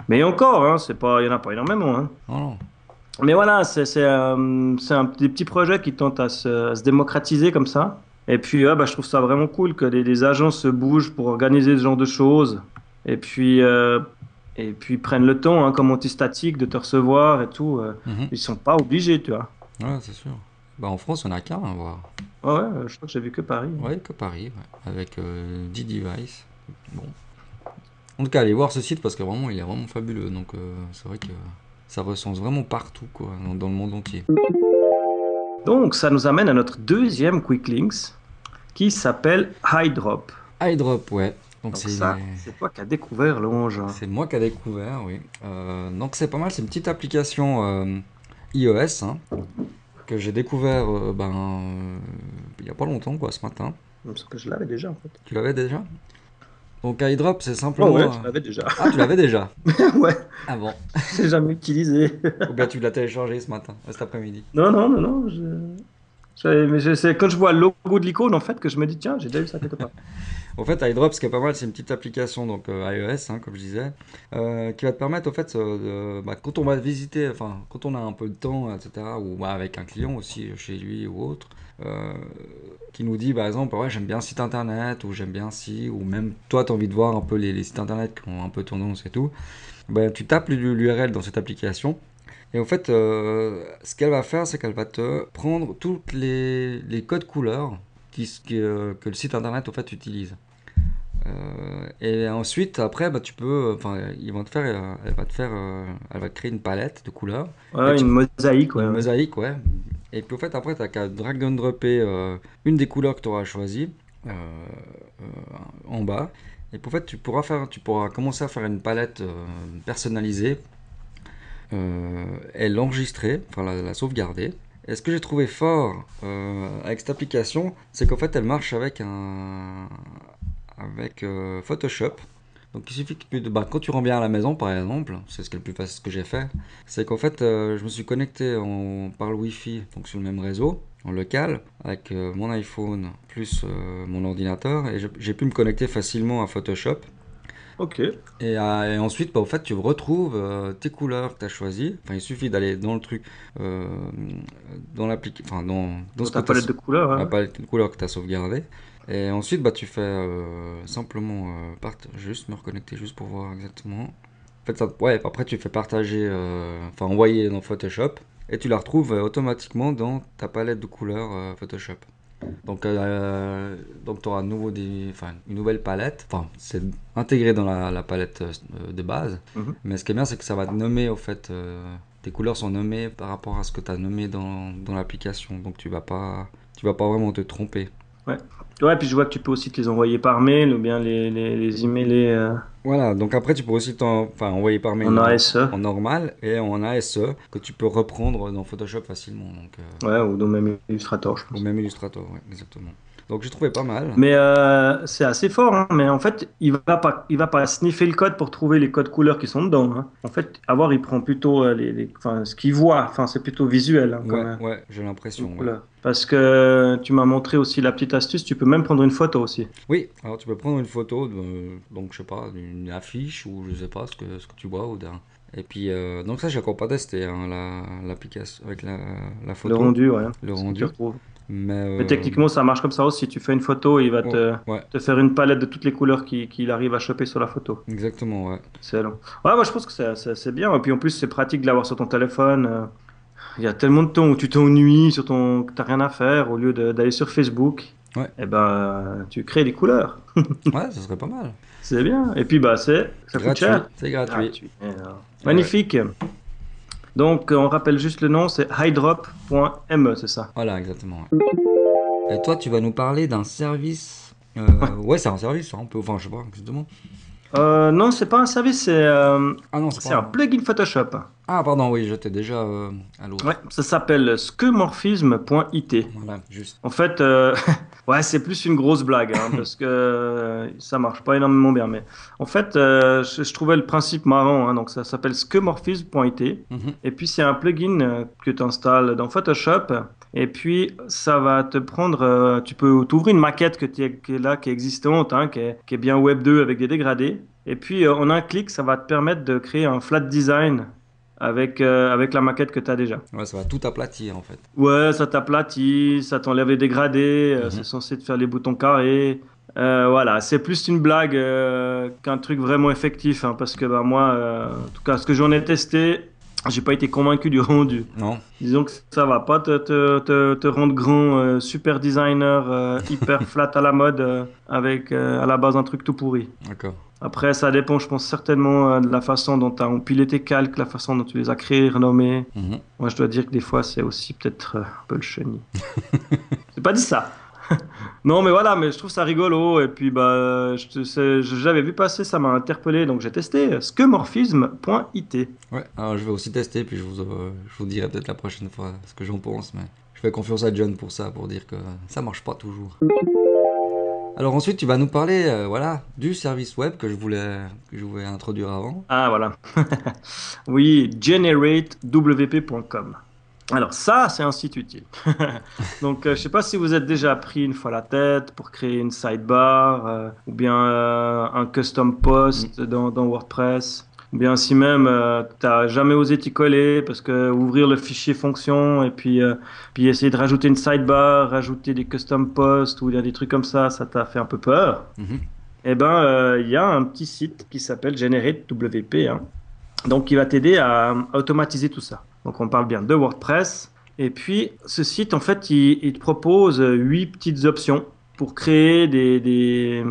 Mais encore, hein, c'est pas, il y en a pas énormément. Hein. Mais voilà, c'est euh, des petits projets qui tentent à se, à se démocratiser comme ça. Et puis, bah, je trouve ça vraiment cool que des, des agents se bougent pour organiser ce genre de choses. Et puis, euh, et puis prennent le temps, hein, comme antistatique, de te recevoir et tout. euh, Mhm. ils sont pas obligés, tu vois. Ouais, c'est sûr. Bah, en France, on a qu'un à voir. Ouais, euh, je crois que j'ai vu que Paris. Ouais, que Paris, ouais. avec euh, 10 devices. Bon. En tout cas, allez voir ce site parce que vraiment, il est vraiment fabuleux. Donc, euh, c'est vrai que ça recense vraiment partout, quoi, dans, le monde entier. Donc, ça nous amène à notre deuxième Quick Links qui s'appelle iDrop. iDrop, ouais. Donc, Donc c'est ça, c'est toi qui as découvert l'ange. c'est moi qui ai découvert, oui. Euh, donc, c'est pas mal. C'est une petite application euh, iOS hein, que j'ai découvert ben, il y a pas longtemps, quoi, ce matin. Parce que je l'avais déjà en fait. Tu l'avais déjà? Donc, iDrop, c'est Oh simplement. ouais, euh, je l'avais déjà. Ah, tu l'avais déjà <laughs> ouais, Ah bon <laughs> je l'ai jamais utilisé. Ou bien tu l'as téléchargé ce matin, cet après-midi non, non, non, non. Je... je- mais c'est quand je vois le logo de l'icône en fait que je me dis tiens, j'ai déjà vu ça quelque part. <laughs> En fait, iDrop, ce qui est pas mal, c'est une petite application, donc euh, iOS, hein, comme je disais, euh, qui va te permettre, au fait, euh, de- bah, quand on va visiter, enfin, quand on a un peu de temps, etc., ou bah, avec un client aussi, chez lui ou autre, qui nous dit, par exemple, ouais, j'aime bien site internet, ou j'aime bien ci, ou même toi, tu as envie de voir un peu les, les sites internet qui ont un peu tendance et tout, ben, tu tapes l'URL dans cette application. Et en fait, euh, ce qu'elle va faire, c'est qu'elle va te prendre toutes les, les codes couleurs qui, qui, euh, que le site internet au fait utilise. Euh, et ensuite, après, bah, tu peux, enfin, ils vont te faire, euh, elle va te faire, euh, elle va te créer une palette de couleurs, Ouais, tu- une mosaïque, ouais. une ouais. mosaïque, ouais. Et puis au fait, après, tu n'as qu'à drag and dropper euh, une des couleurs que tu auras choisies euh, euh, en bas. Et puis, au fait, tu pourras faire, tu pourras commencer à faire une palette euh, personnalisée et l'enregistrer, enfin la, sauvegarder. Et ce que j'ai trouvé fort avec cette application, c'est qu'en fait, elle marche avec un avec Photoshop. Donc il suffit que tu- bah, quand tu rends bien à la maison, par exemple, c'est ce qui est le plus facile que j'ai fait, c'est qu'en fait, euh, je me suis connecté en, par le Wi-Fi, donc sur le même réseau, en local, avec euh, mon iPhone plus euh, mon ordinateur, et j'ai pu me connecter facilement à Photoshop. Ok. Et, et ensuite, bah, au fait, tu retrouves tes couleurs que tu as choisies. Enfin, il suffit d'aller dans le truc, dans l'application, enfin, dans, dans Dans ce ta palette de couleurs. la hein. palette de couleurs que tu as sauvegardé. Et ensuite, bah, tu fais euh, simplement euh, part- juste me reconnecter juste pour voir exactement. En fait, ça, ouais, après, tu fais partager, euh, enfin, envoyer dans Photoshop et tu la retrouves euh, automatiquement dans ta palette de couleurs Photoshop. Donc, donc tu auras nouveau des, enfin, une nouvelle palette. Enfin, c'est intégré dans la, la palette de base. Mhm. Mais ce qui est bien, c'est que ça va te nommer, au fait, tes couleurs sont nommées par rapport à ce que tu as nommé dans, dans l'application. Donc, tu vas pas, tu vas pas vraiment te tromper. Ouais, puis je vois que tu peux aussi te les envoyer par mail ou bien les, les, les emailer euh, Voilà, donc après tu peux aussi t'en- enfin, envoyer par mail en en, ASE. en normal et en ASE que tu peux reprendre dans Photoshop facilement, donc, euh, Ouais, ou dans même Illustrator, je pense. ou même Illustrator, ouais, exactement. Donc j'ai trouvé pas mal. Mais euh, c'est assez fort, hein. mais en fait, il va pas, il va pas sniffer le code pour trouver les codes couleurs qui sont dedans. hein. En fait, à voir, il prend plutôt euh, les, ce qu'il voit. Enfin, c'est plutôt visuel. hein, quand Ouais, j'ai l'impression. ouais. Parce que tu m'as montré aussi la petite astuce. Tu peux même prendre une photo aussi. Oui, alors tu peux prendre une photo, de, donc je sais pas, d'une affiche ou je sais pas ce que, ce que tu vois ou d'un. Et puis, euh, donc ça j'ai encore pas testé, hein, la- l'application avec la, la photo. Le rendu, ouais. Le rendu. Mais, euh, Mais techniquement, ça marche comme ça aussi. Tu fais une photo, il va te, ouais, te faire une palette de toutes les couleurs qu'il arrive à choper sur la photo. exactement, ouais. Excellent. Ouais, moi je pense que c'est- c'est c'est bien. Et puis en plus, c'est pratique de l'avoir sur ton téléphone. euh. Il y a tellement de temps où tu t'ennuies, sur ton... que tu rien à faire, au lieu d'aller sur Facebook. Ouais. Et ben, euh, tu crées des couleurs. <laughs> Ouais, <laughs> ça serait pas mal. C'est bien. Et puis, bah, c'est ça coûte Gratuit, cher. c'est gratuit. Gratuit. Et, euh, Magnifique. Donc, on rappelle juste le nom, c'est hydrop.me, c'est ça. Voilà, exactement. Et toi, tu vas nous parler d'un service. euh, ouais, c'est un service, hein, on peut. Enfin, je sais pas exactement. Euh, non, c'est pas un service, c'est euh, Ah non, c'est un plugin Photoshop. Ah, pardon, oui, j'étais déjà euh, à l'autre. Ouais, ça s'appelle skeuomorphisme.it. Voilà, juste. En fait, euh, <laughs> Ouais, c'est plus une grosse blague, hein, parce que euh, ça marche pas énormément bien. Mais en fait, je, je trouvais le principe marrant. hein, donc ça s'appelle skeuomorphism.it. Mhm. Et puis c'est un plugin que tu installes dans Photoshop. Et puis ça va te prendre. tu peux t'ouvrir une maquette que tu qui est là, qui est existante, hein, qui, est, qui est bien Web 2 avec des dégradés. Et puis en un clic, ça va te permettre de créer un flat design avec, euh, avec la maquette que tu as déjà. Ouais, ça va tout aplatir en fait. Ouais, ça t'aplatit, ça t'enlève les dégradés, euh, Mhm. c'est censé te faire les boutons carrés. Euh, voilà, c'est plus une blague qu'un truc vraiment effectif, hein, parce que bah, moi, en tout cas, ce que j'en ai testé, j'ai pas été convaincu du <laughs> rendu. Non Disons que ça va pas te, te, te, te rendre grand, euh, super designer, euh, hyper <laughs> flat à la mode, euh, avec à la base un truc tout pourri. D'accord. Après, ça dépend, je pense euh, de la façon dont tu as empilé tes calques, la façon dont tu les as créés, renommés. Mhm. Moi, je dois dire que des fois, c'est aussi peut-être un peu le chenille. <laughs> J'ai pas dit ça. <laughs> non, mais voilà, mais je trouve ça rigolo. Et puis, bah, j'avais vu passer, ça m'a interpellé, donc j'ai testé skeuomorphisme.it. Ouais, alors je vais aussi tester, puis je vous, euh, je vous dirai peut-être la prochaine fois ce que j'en pense, mais je fais confiance à John pour ça, pour dire que ça marche pas toujours. Alors ensuite, tu vas nous parler, euh, voilà, du service web que je voulais, que je voulais introduire avant. Ah, voilà. <laughs> oui, generatewp.com. Alors ça, c'est un site utile. <laughs> Donc, euh, je sais pas si vous êtes déjà pris une fois la tête pour créer une sidebar euh, ou bien euh, un custom post dans, dans WordPress. Ou bien si même euh, t'as jamais osé t'y coller parce que ouvrir le fichier fonction et puis, euh, puis essayer de rajouter une sidebar, rajouter des custom posts ou bien des trucs comme ça, ça t'a fait un peu peur. Mhm. Eh ben, euh, il y a un petit site qui s'appelle GenerateWP, hein, donc qui va t'aider à automatiser tout ça. Donc on parle bien de WordPress. Et puis ce site, en fait, il, il te propose euh, huit petites options pour créer des, des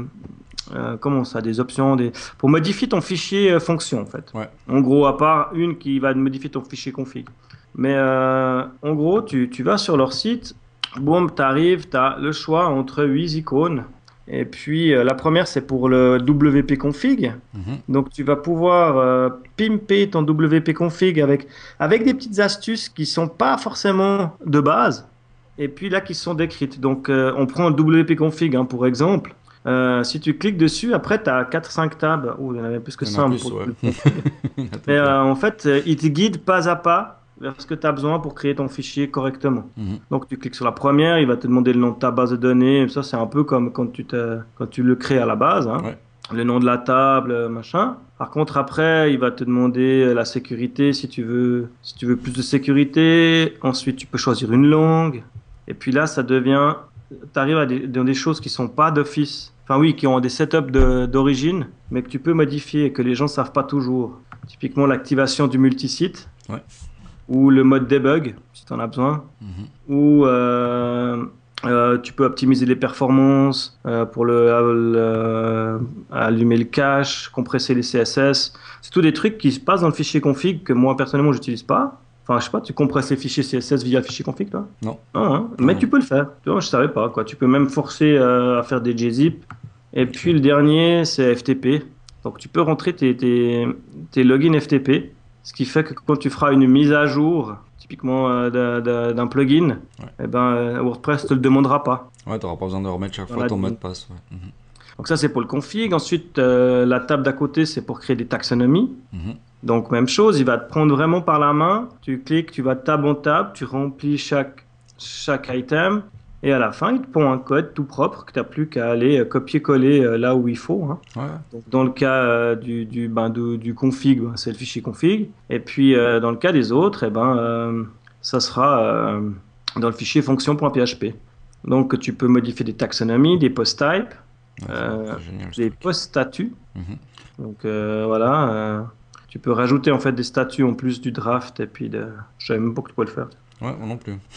euh, comment ça, des options, des, pour modifier ton fichier euh, fonction, en fait. Ouais. En gros, à part une qui va modifier ton fichier config. Mais euh, en gros, tu, tu vas sur leur site, boum, tu arrives, tu as le choix entre huit icônes. Et puis euh, la première, c'est pour le WP config. Mhm. Donc tu vas pouvoir euh, pimper ton WP config avec, avec des petites astuces qui sont pas forcément de base. Et puis là, qui sont décrites. Donc euh, on prend le WP config hein, pour exemple. Si tu cliques dessus, après tu as 4-5 tabs. Oh, il y en avait plus que Il y en ça. a hein, plus, pour- ouais. <laughs> Il y en Mais fait, il te guide pas à pas vers ce que tu as besoin pour créer ton fichier correctement. Mhm. Donc tu cliques sur la première, il va te demander le nom de ta base de données. Ça, c'est un peu comme quand tu, te, quand tu le crées à la base. hein. Ouais. Le nom de la table, euh, machin. Par contre, après, il va te demander euh, la sécurité si tu veux, si tu veux plus de sécurité. Ensuite, tu peux choisir une langue. Et puis là, ça devient. Tu arrives à des, dans des choses qui sont pas d'office. Enfin, oui, qui ont des setups d'origine, mais que tu peux modifier et que les gens savent pas toujours. Typiquement, l'activation du multisite. Ouais. Ou le mode debug, si tu en as besoin Mhm. ou euh, euh, tu peux optimiser les performances euh, pour le, allumer le cache, compresser les CSS. C'est tous des trucs qui se passent dans le fichier config que moi personnellement j'utilise pas. Enfin, je sais pas, tu compresses les fichiers CSS via le fichier config, toi? Non. Hein. mais Non. tu peux le faire. Tu vois, je savais pas quoi. Tu peux même forcer à faire des gzip. Et puis le dernier, c'est FTP. Donc tu peux rentrer tes, tes, tes logins FTP, ce qui fait que quand tu feras une mise à jour, typiquement euh, d'un- plugin, Ouais. eh ben, euh, WordPress te le demandera pas. Ouais, t'auras pas besoin de remettre chaque fois ton mot de passe. ouais. Mhm. Donc ça c'est pour le config. Ensuite, euh, la table d'à côté, c'est pour créer des taxonomies. Mhm. Donc même chose, il va te prendre vraiment par la main. Tu cliques, tu vas tab en tab, tu remplis chaque, chaque item. Et à la fin, il te pond un code tout propre que tu n'as plus qu'à aller euh, copier-coller euh, là où il faut. hein. Ouais. Donc, dans le cas euh, du, du, ben, du, du config, ben, c'est le fichier config. Et puis dans le cas des autres, eh ben, ça sera dans le fichier fonction.php. Donc tu peux modifier des taxonomies, des post types, Ouais, Euh, des post statuts. Mhm. Donc euh, voilà, euh, tu peux rajouter en fait des statuts en plus du draft et puis de... Je savais même pas que tu pouvais le faire. Ouais, moi non plus. <laughs>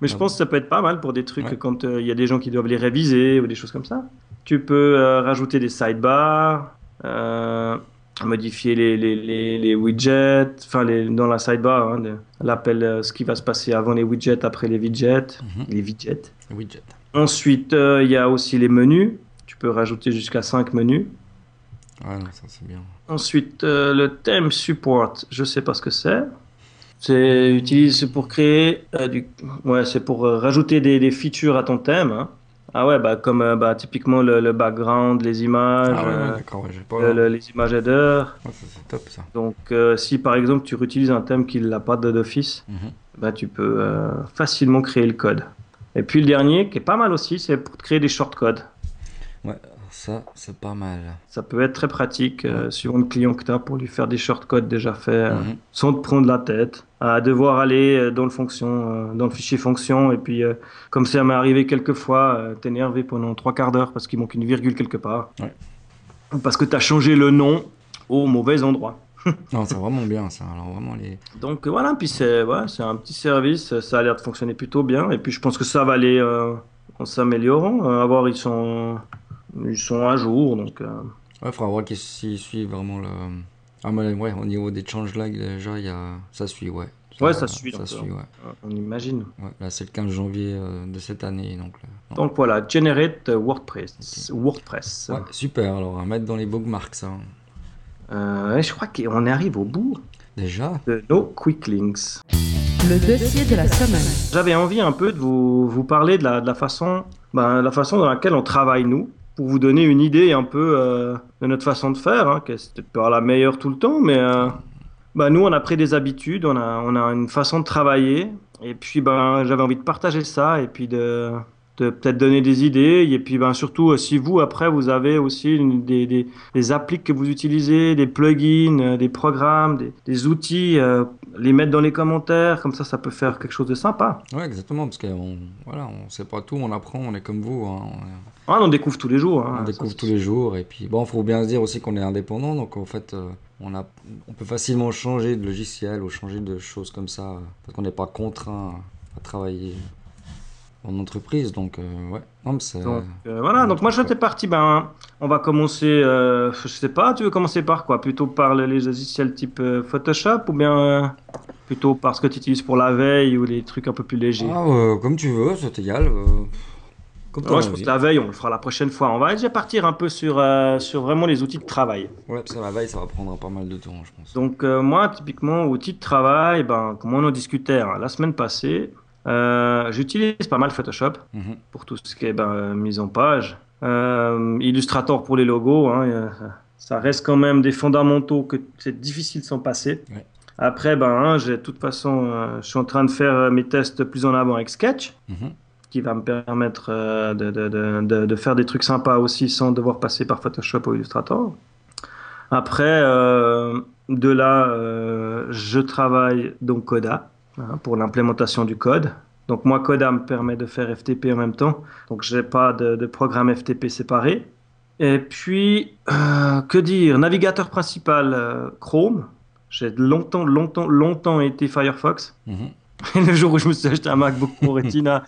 Mais je Ah pense que ça peut être pas mal pour des trucs Ouais. quand euh, il y a des gens qui doivent les réviser ou des choses comme ça. Tu peux euh, rajouter des sidebars, euh, modifier les, les, les, les widgets, enfin dans la sidebar, hein, l'appel, ce qui va se passer avant les widgets, après les widgets, Mhm. les widgets. Widget. Ensuite, il y a aussi les menus. Tu peux rajouter jusqu'à 5 menus. Ouais, ça c'est bien. Ensuite, le theme support, je sais pas ce que c'est. C'est utilise pour créer euh, du, ouais, c'est pour euh, rajouter des, des features à ton thème. hein. Ah ouais, bah comme euh, bah, typiquement le, le background, les images, Ah ouais, ouais, d'accord, pas. le- le- les images headers. Ouais, ça, c'est top ça. Donc si par exemple tu réutilises un thème qui n'a pas d'office, Mhm. bah, tu peux facilement créer le code. Et puis le dernier, qui est pas mal aussi, c'est pour créer des shortcodes. Ouais, ça, c'est pas mal. Ça peut être très pratique, euh, suivant le client que tu as, pour lui faire des shortcodes déjà faits, euh, Mhm. sans te prendre la tête, à devoir aller euh, dans le, fonction, euh, dans le fichier fonction, et puis, euh, comme ça m'est arrivé quelques fois, t'énerver pendant trois quarts d'heure parce qu'il manque une virgule quelque part. Ouais. Ou parce que tu as changé le nom au mauvais endroit. <laughs> Non, c'est vraiment bien ça. Alors vraiment les. Donc voilà, puis c'est ouais, un petit service, ça a l'air de fonctionner plutôt bien, et puis je pense que ça va aller euh, en s'améliorant. Euh, à voir, ils sont, ils sont à jour, donc euh, Ouais, faudra voir s'ils suivent vraiment le. Ah, mais ouais, au niveau des change lag, déjà, il y a... ça suit, ouais. Ouais, ça suit, Ça donc, suit, ouais. on imagine. ouais. Là, c'est le 15 janvier euh, de cette année, donc. là. Donc voilà, Generate WordPress. WordPress. Ouais, super, alors à mettre dans les bookmarks, ça. Euh, je crois qu'on arrive au bout Déjà de nos quick links. Le dossier de la semaine. J'avais envie un peu de vous, vous parler de la, de la façon, ben, la façon dans laquelle on travaille nous, pour vous donner une idée un peu euh, de notre façon de faire, hein, que c'est peut-être pas la meilleure tout le temps, mais euh, ben, nous on a pris des habitudes, on a, on a une façon de travailler, et puis ben, j'avais envie de partager ça, et puis de, peut-être donner des idées, et puis ben, surtout euh, si vous après vous avez aussi des, des, applis que vous utilisez, des plugins, des programmes, des, outils, les mettre dans les commentaires, comme ça ça peut faire quelque chose de sympa. Ouais, exactement, parce qu'on voilà, on sait pas tout, on apprend, on est comme vous, hein, Ah, on découvre tous les jours. hein, on découvre tous les jours, et puis bon, faut bien se dire aussi qu'on est indépendant, donc en fait, euh, on, a, on peut facilement changer de logiciel ou changer de choses comme ça, euh, parce qu'on n'est pas contraint à travailler en entreprise, donc euh, ouais, non, mais c'est. Donc, euh, voilà, donc moi j'étais parti, ben, on va commencer, je sais pas, tu veux commencer par quoi? Plutôt par les logiciels type Photoshop ou bien plutôt par ce que tu utilises pour la veille ou les trucs un peu plus légers? Ah, comme tu veux, c'est égal. Comme Moi je pense que la veille on le fera la prochaine fois. On va déjà partir un peu sur, euh, sur vraiment les outils de travail. Ouais, parce que la veille, ça va prendre pas mal de temps, je pense. Donc euh, moi typiquement outils de travail, ben, comme on en discutait hein, la semaine passée, euh, j'utilise pas mal Photoshop. Mhm. pour tout ce qui est ben, mise en page. Illustrator pour les logos, hein, ça reste quand même des fondamentaux que c'est difficile de s'en passer. Ouais. Après, ben, hein, j'ai de toute façon, je suis en train de faire mes tests plus en avant avec Sketch, Mhm. Qui va me permettre euh, de, faire des trucs sympas aussi sans devoir passer par Photoshop ou Illustrator. Après, euh, de là, euh, je travaille donc Coda hein, pour l'implémentation du code. Donc moi, Coda me permet de faire FTP en même temps. Donc je n'ai pas de, programme FTP séparé. Et puis, que dire? Navigateur principal, Chrome. J'ai longtemps, longtemps, longtemps été Firefox. Mhm. <laughs> le jour où je me suis acheté un MacBook pour <laughs> Retina,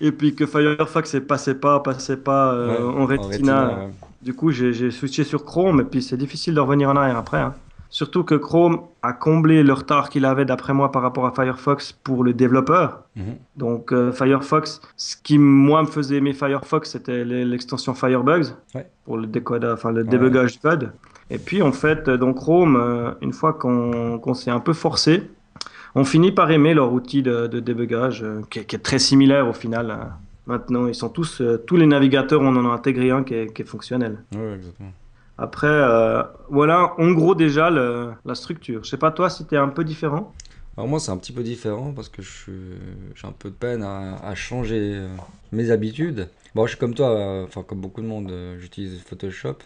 et puis que Firefox ne passait pas, passait pas euh, Ouais, en Retina, ouais. du coup j'ai switché sur Chrome, et puis c'est difficile de revenir en arrière après. hein. Surtout que Chrome a comblé le retard qu'il avait, d'après moi, par rapport à Firefox pour le développeur. Mhm. Donc euh, Firefox, ce qui moi me faisait aimer Firefox, c'était l'e- l'extension Firebugs Ouais. pour le décode, enfin le Ouais. débugage du code. Et puis en fait, dans Chrome, euh, une fois qu'on qu'on s'est un peu forcé, on finit par aimer leur outil de, de débugage, euh, qui, est, qui est très similaire au final. hein. Maintenant, ils sont tous, euh, tous les navigateurs, on en a intégré un qui est, qui est fonctionnel. Ouais, exactement. Après, euh, voilà en gros déjà le- la structure. Je sais pas toi si t'es un peu différent? Alors moi, c'est un petit peu différent parce que j'ai un peu de peine à, à changer mes habitudes. Bon, je suis comme toi, enfin comme beaucoup de monde, j'utilise Photoshop,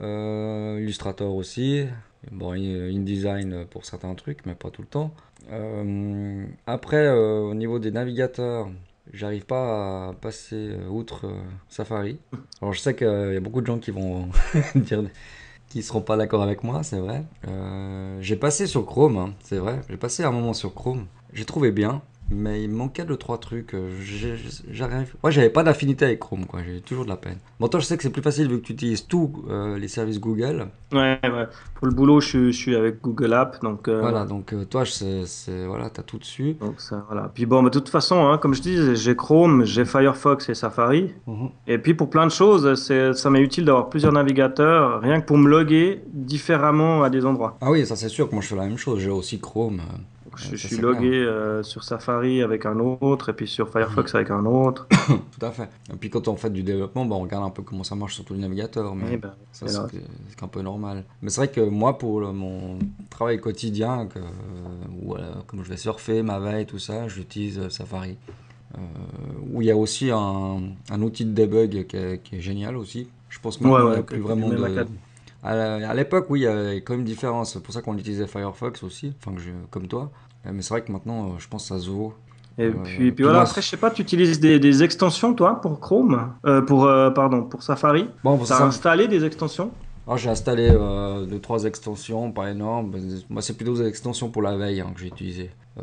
euh, Illustrator aussi, bon, InDesign pour certains trucs, mais pas tout le temps. Euh, après, euh, au niveau des navigateurs, j'arrive pas à passer euh, outre euh, Safari. <laughs> Alors je sais qu'il y a beaucoup de gens qui vont <laughs> dire qui seront pas d'accord avec moi, c'est vrai. J'ai passé sur Chrome, hein, c'est vrai. J'ai passé un moment sur Chrome. J'ai trouvé bien, mais il manquait de trois trucs. euh, J'arrive. Moi, j'avais pas d'affinité avec Chrome, quoi. J'ai toujours de la peine. Bon, toi, je sais que c'est plus facile vu que tu utilises tous euh, les services Google. Ouais, ouais. Pour le boulot, je, suis- je suis avec Google Apps, donc. euh, Voilà, donc toi, c'est voilà, t'as tout dessus. Donc ça, voilà. Puis bon, bah, de toute façon, hein, comme je dis, j'ai Chrome, j'ai Firefox et Safari. Et puis pour plein de choses, c'est, ça m'est utile d'avoir plusieurs navigateurs, rien que pour me loguer différemment à des endroits. Ah oui, ça c'est sûr que moi je fais la même chose. J'ai aussi Chrome. euh, je, Ouais, je ça, suis logué euh, sur Safari avec un autre, et puis sur Firefox avec un autre. <coughs> Tout à fait. Et puis quand on fait du développement, bah, on regarde un peu comment ça marche sur tous les navigateurs. Mais ben, ça, c'est un peu normal. Mais c'est vrai que moi, pour le- mon travail quotidien, que, euh, comme je vais surfer, ma veille, tout ça, j'utilise euh, Safari. Euh, où il y a aussi un, un outil de debug qui est, qui est génial aussi. Je pense que Ouais, ouais, a plus vraiment de... À à l'époque, oui, il y avait quand même une différence. C'est pour ça qu'on utilisait Firefox aussi, enfin, que je- comme toi. Euh, Mais c'est vrai que maintenant, euh, je pense se vaut. Et Euh, puis, voilà, après, je sais pas, tu utilises des, des extensions, toi, pour Chrome? Euh, pour, euh, Pardon, pour Safari? Bon, T'as installé des extensions? Alors, j'ai installé euh, deux, trois extensions, pas énormes. Moi, c'est plutôt des extensions pour la veille hein, que j'ai utilisées. Euh,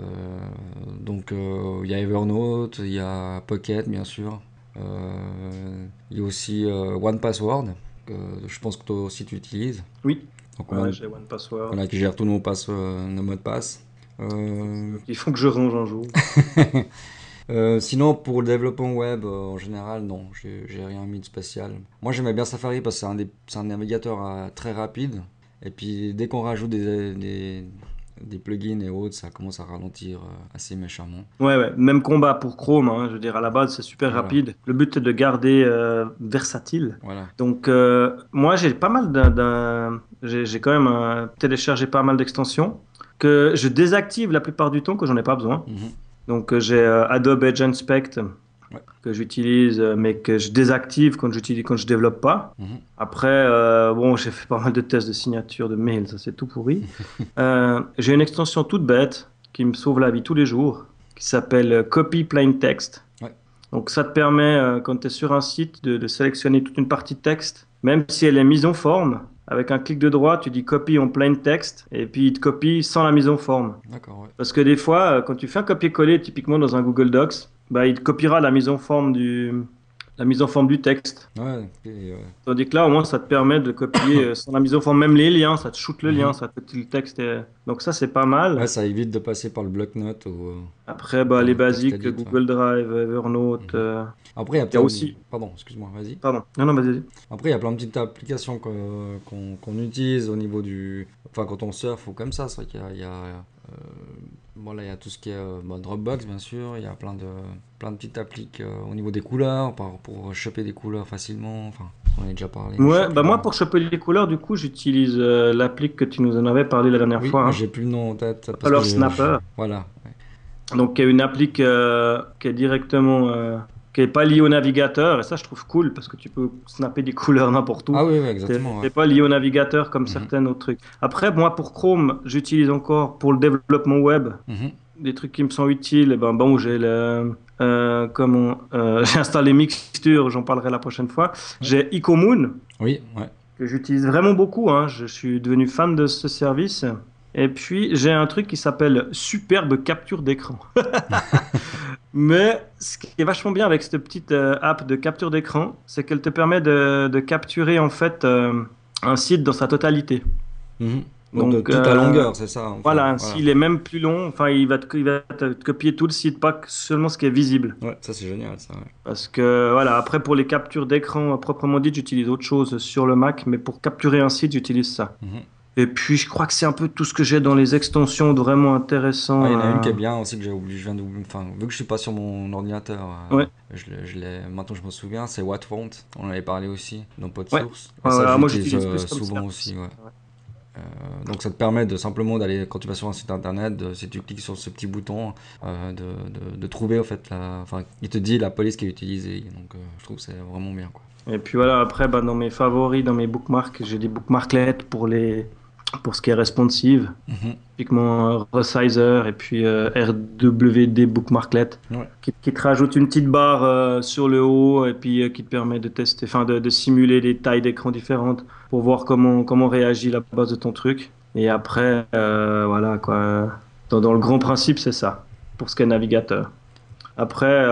donc, euh, il y a Evernote, il y a Pocket, bien sûr. Il y a aussi One Password, je pense que toi aussi tu utilises. Oui. Donc, on, a, Ouais, j'ai OnePassword. on a qui gère tous nos, passe, euh, nos mots de passe. Euh, Il faut que je range un jour. <laughs> euh, sinon, pour le développement web, euh, en général, non, j'ai j'ai rien mis de spécial. Moi, j'aimais bien Safari parce que c'est un, des- c'est un navigateur euh, très rapide. Et puis, dès qu'on rajoute des, des, des plugins et autres, ça commence à ralentir euh, assez méchamment. Ouais, ouais, même combat pour Chrome, hein, je veux dire, à la base, c'est super Voilà. rapide. Le but est de garder euh, versatile. Voilà. Donc, euh, moi, j'ai pas mal d'un-. J'ai quand même euh, téléchargé pas mal d'extensions que je désactive la plupart du temps que j'en ai pas besoin. Mhm. Donc, j'ai Adobe Edge Inspect. Que j'utilise, euh, mais que je désactive quand j'utilise, quand je développe pas. Mhm. Après, euh, bon, j'ai fait <laughs> pas mal de tests de signature de mail, ça c'est tout pourri. <laughs> Euh, j'ai une extension toute bête qui me sauve la vie tous les jours, qui s'appelle Copy Plain Text. Ouais. Donc ça te permet, euh, quand tu es sur un site, de, de sélectionner toute une partie de texte, même si elle est mise en forme. Avec un clic de droit, tu dis copy en plain text, et puis il te copie sans la mise en forme. D'accord, ouais. Parce que des fois, quand tu fais un copier-coller, typiquement dans un Google Docs, bah, il te copiera la mise en forme du, la mise en forme du texte. Ouais, Tandis que là, au moins, ça te permet de copier euh, sans la mise en forme, même les liens, ça te shoot le lien, Mhm. ça te le texte. Donc ça, c'est pas mal. ouais, ça évite de passer par le bloc-notes. Ou... euh, Après, bah, les basiques, Google Drive, Evernote. Mhm. euh, Après, il y a, aussi- Pardon, excuse-moi, vas-y. Pardon. Non, non, vas-y. Après, il y a plein de petites applications qu'on qu'on utilise au niveau du. Enfin, quand on surfe ou comme ça, c'est vrai qu'il y a. il y a, euh, bon, là, il y a tout ce qui est euh, bon, Dropbox, bien sûr. Il y a plein de, plein de petites appliques euh, au niveau des couleurs par- pour choper des couleurs facilement. Enfin, on en a déjà parlé. Ouais, bah moi, pour choper les couleurs, du coup, j'utilise euh, l'appli que tu nous en avais parlé la dernière Oui, fois. hein. j'ai plus le nom en tête. parce Alors, que Snapper. je- Voilà. ouais. Donc, il y a une appli que- qui est directement. Qui est pas liée au navigateur, et ça, je trouve cool parce que tu peux snapper des <laughs> couleurs n'importe où. Ah oui, oui, exactement. ouais. pas lié au navigateur comme Mhm. certains autres trucs. Après, moi, pour Chrome, j'utilise encore pour le développement web Mhm. des trucs qui me sont utiles. Et ben bon, j'ai le, euh, comment, euh, <laughs> j'ai installé Mixture, j'en parlerai la prochaine fois. J'ai Oui, ouais. que j'utilise vraiment beaucoup. hein. Je suis devenu fan de ce service. Et puis j'ai un truc qui s'appelle Superbe Capture d'écran. <laughs> Mais ce qui est vachement bien avec cette petite euh, app de capture d'écran, c'est qu'elle te permet de, de capturer en fait euh, un site dans sa totalité. Mhm. Donc, de Donc, toute la euh, longueur, c'est ça. enfin, Voilà, s'il est même plus long, enfin il va te, il va te copier tout le site, pas seulement ce qui est visible. Ouais, ça c'est génial, ça. ouais. Parce que voilà, après pour les captures d'écran proprement dites, j'utilise autre chose sur le Mac, mais pour capturer un site, j'utilise ça. Mhm. Et puis je crois que c'est un peu tout ce que j'ai dans les extensions de vraiment intéressant. Ah, il y en a une qui est bien aussi que j'ai oublié, je viens d'oublier. Enfin, vu que je suis pas sur mon ordinateur, euh, Ouais. je l'ai- je maintenant je me souviens, c'est Wattfont. On en avait parlé aussi dans Ouais. Ouais, ça, moi, j'utilise euh, souvent ça. aussi. Euh, donc ça te permet de simplement d'aller, quand tu vas sur un site internet, de- si tu cliques sur ce petit bouton, euh, de, de, de trouver en fait, la, enfin, il te dit la police qui est utilisée. Donc euh, je trouve que c'est vraiment bien. Quoi. Et puis voilà, après bah, dans mes favoris, dans mes bookmarks, j'ai des bookmarklets pour les pour ce qui est responsive, Mhm. typiquement euh, Resizer et puis euh, RWD bookmarklet, Ouais. qui, qui te rajoute une petite barre euh, sur le haut et puis euh, qui te permet de tester, enfin de, de simuler des tailles d'écran différentes pour voir comment comment réagit la base de ton truc. Et après, euh, voilà quoi. Dans, dans le grand principe, c'est ça pour ce qui est navigateur. Après,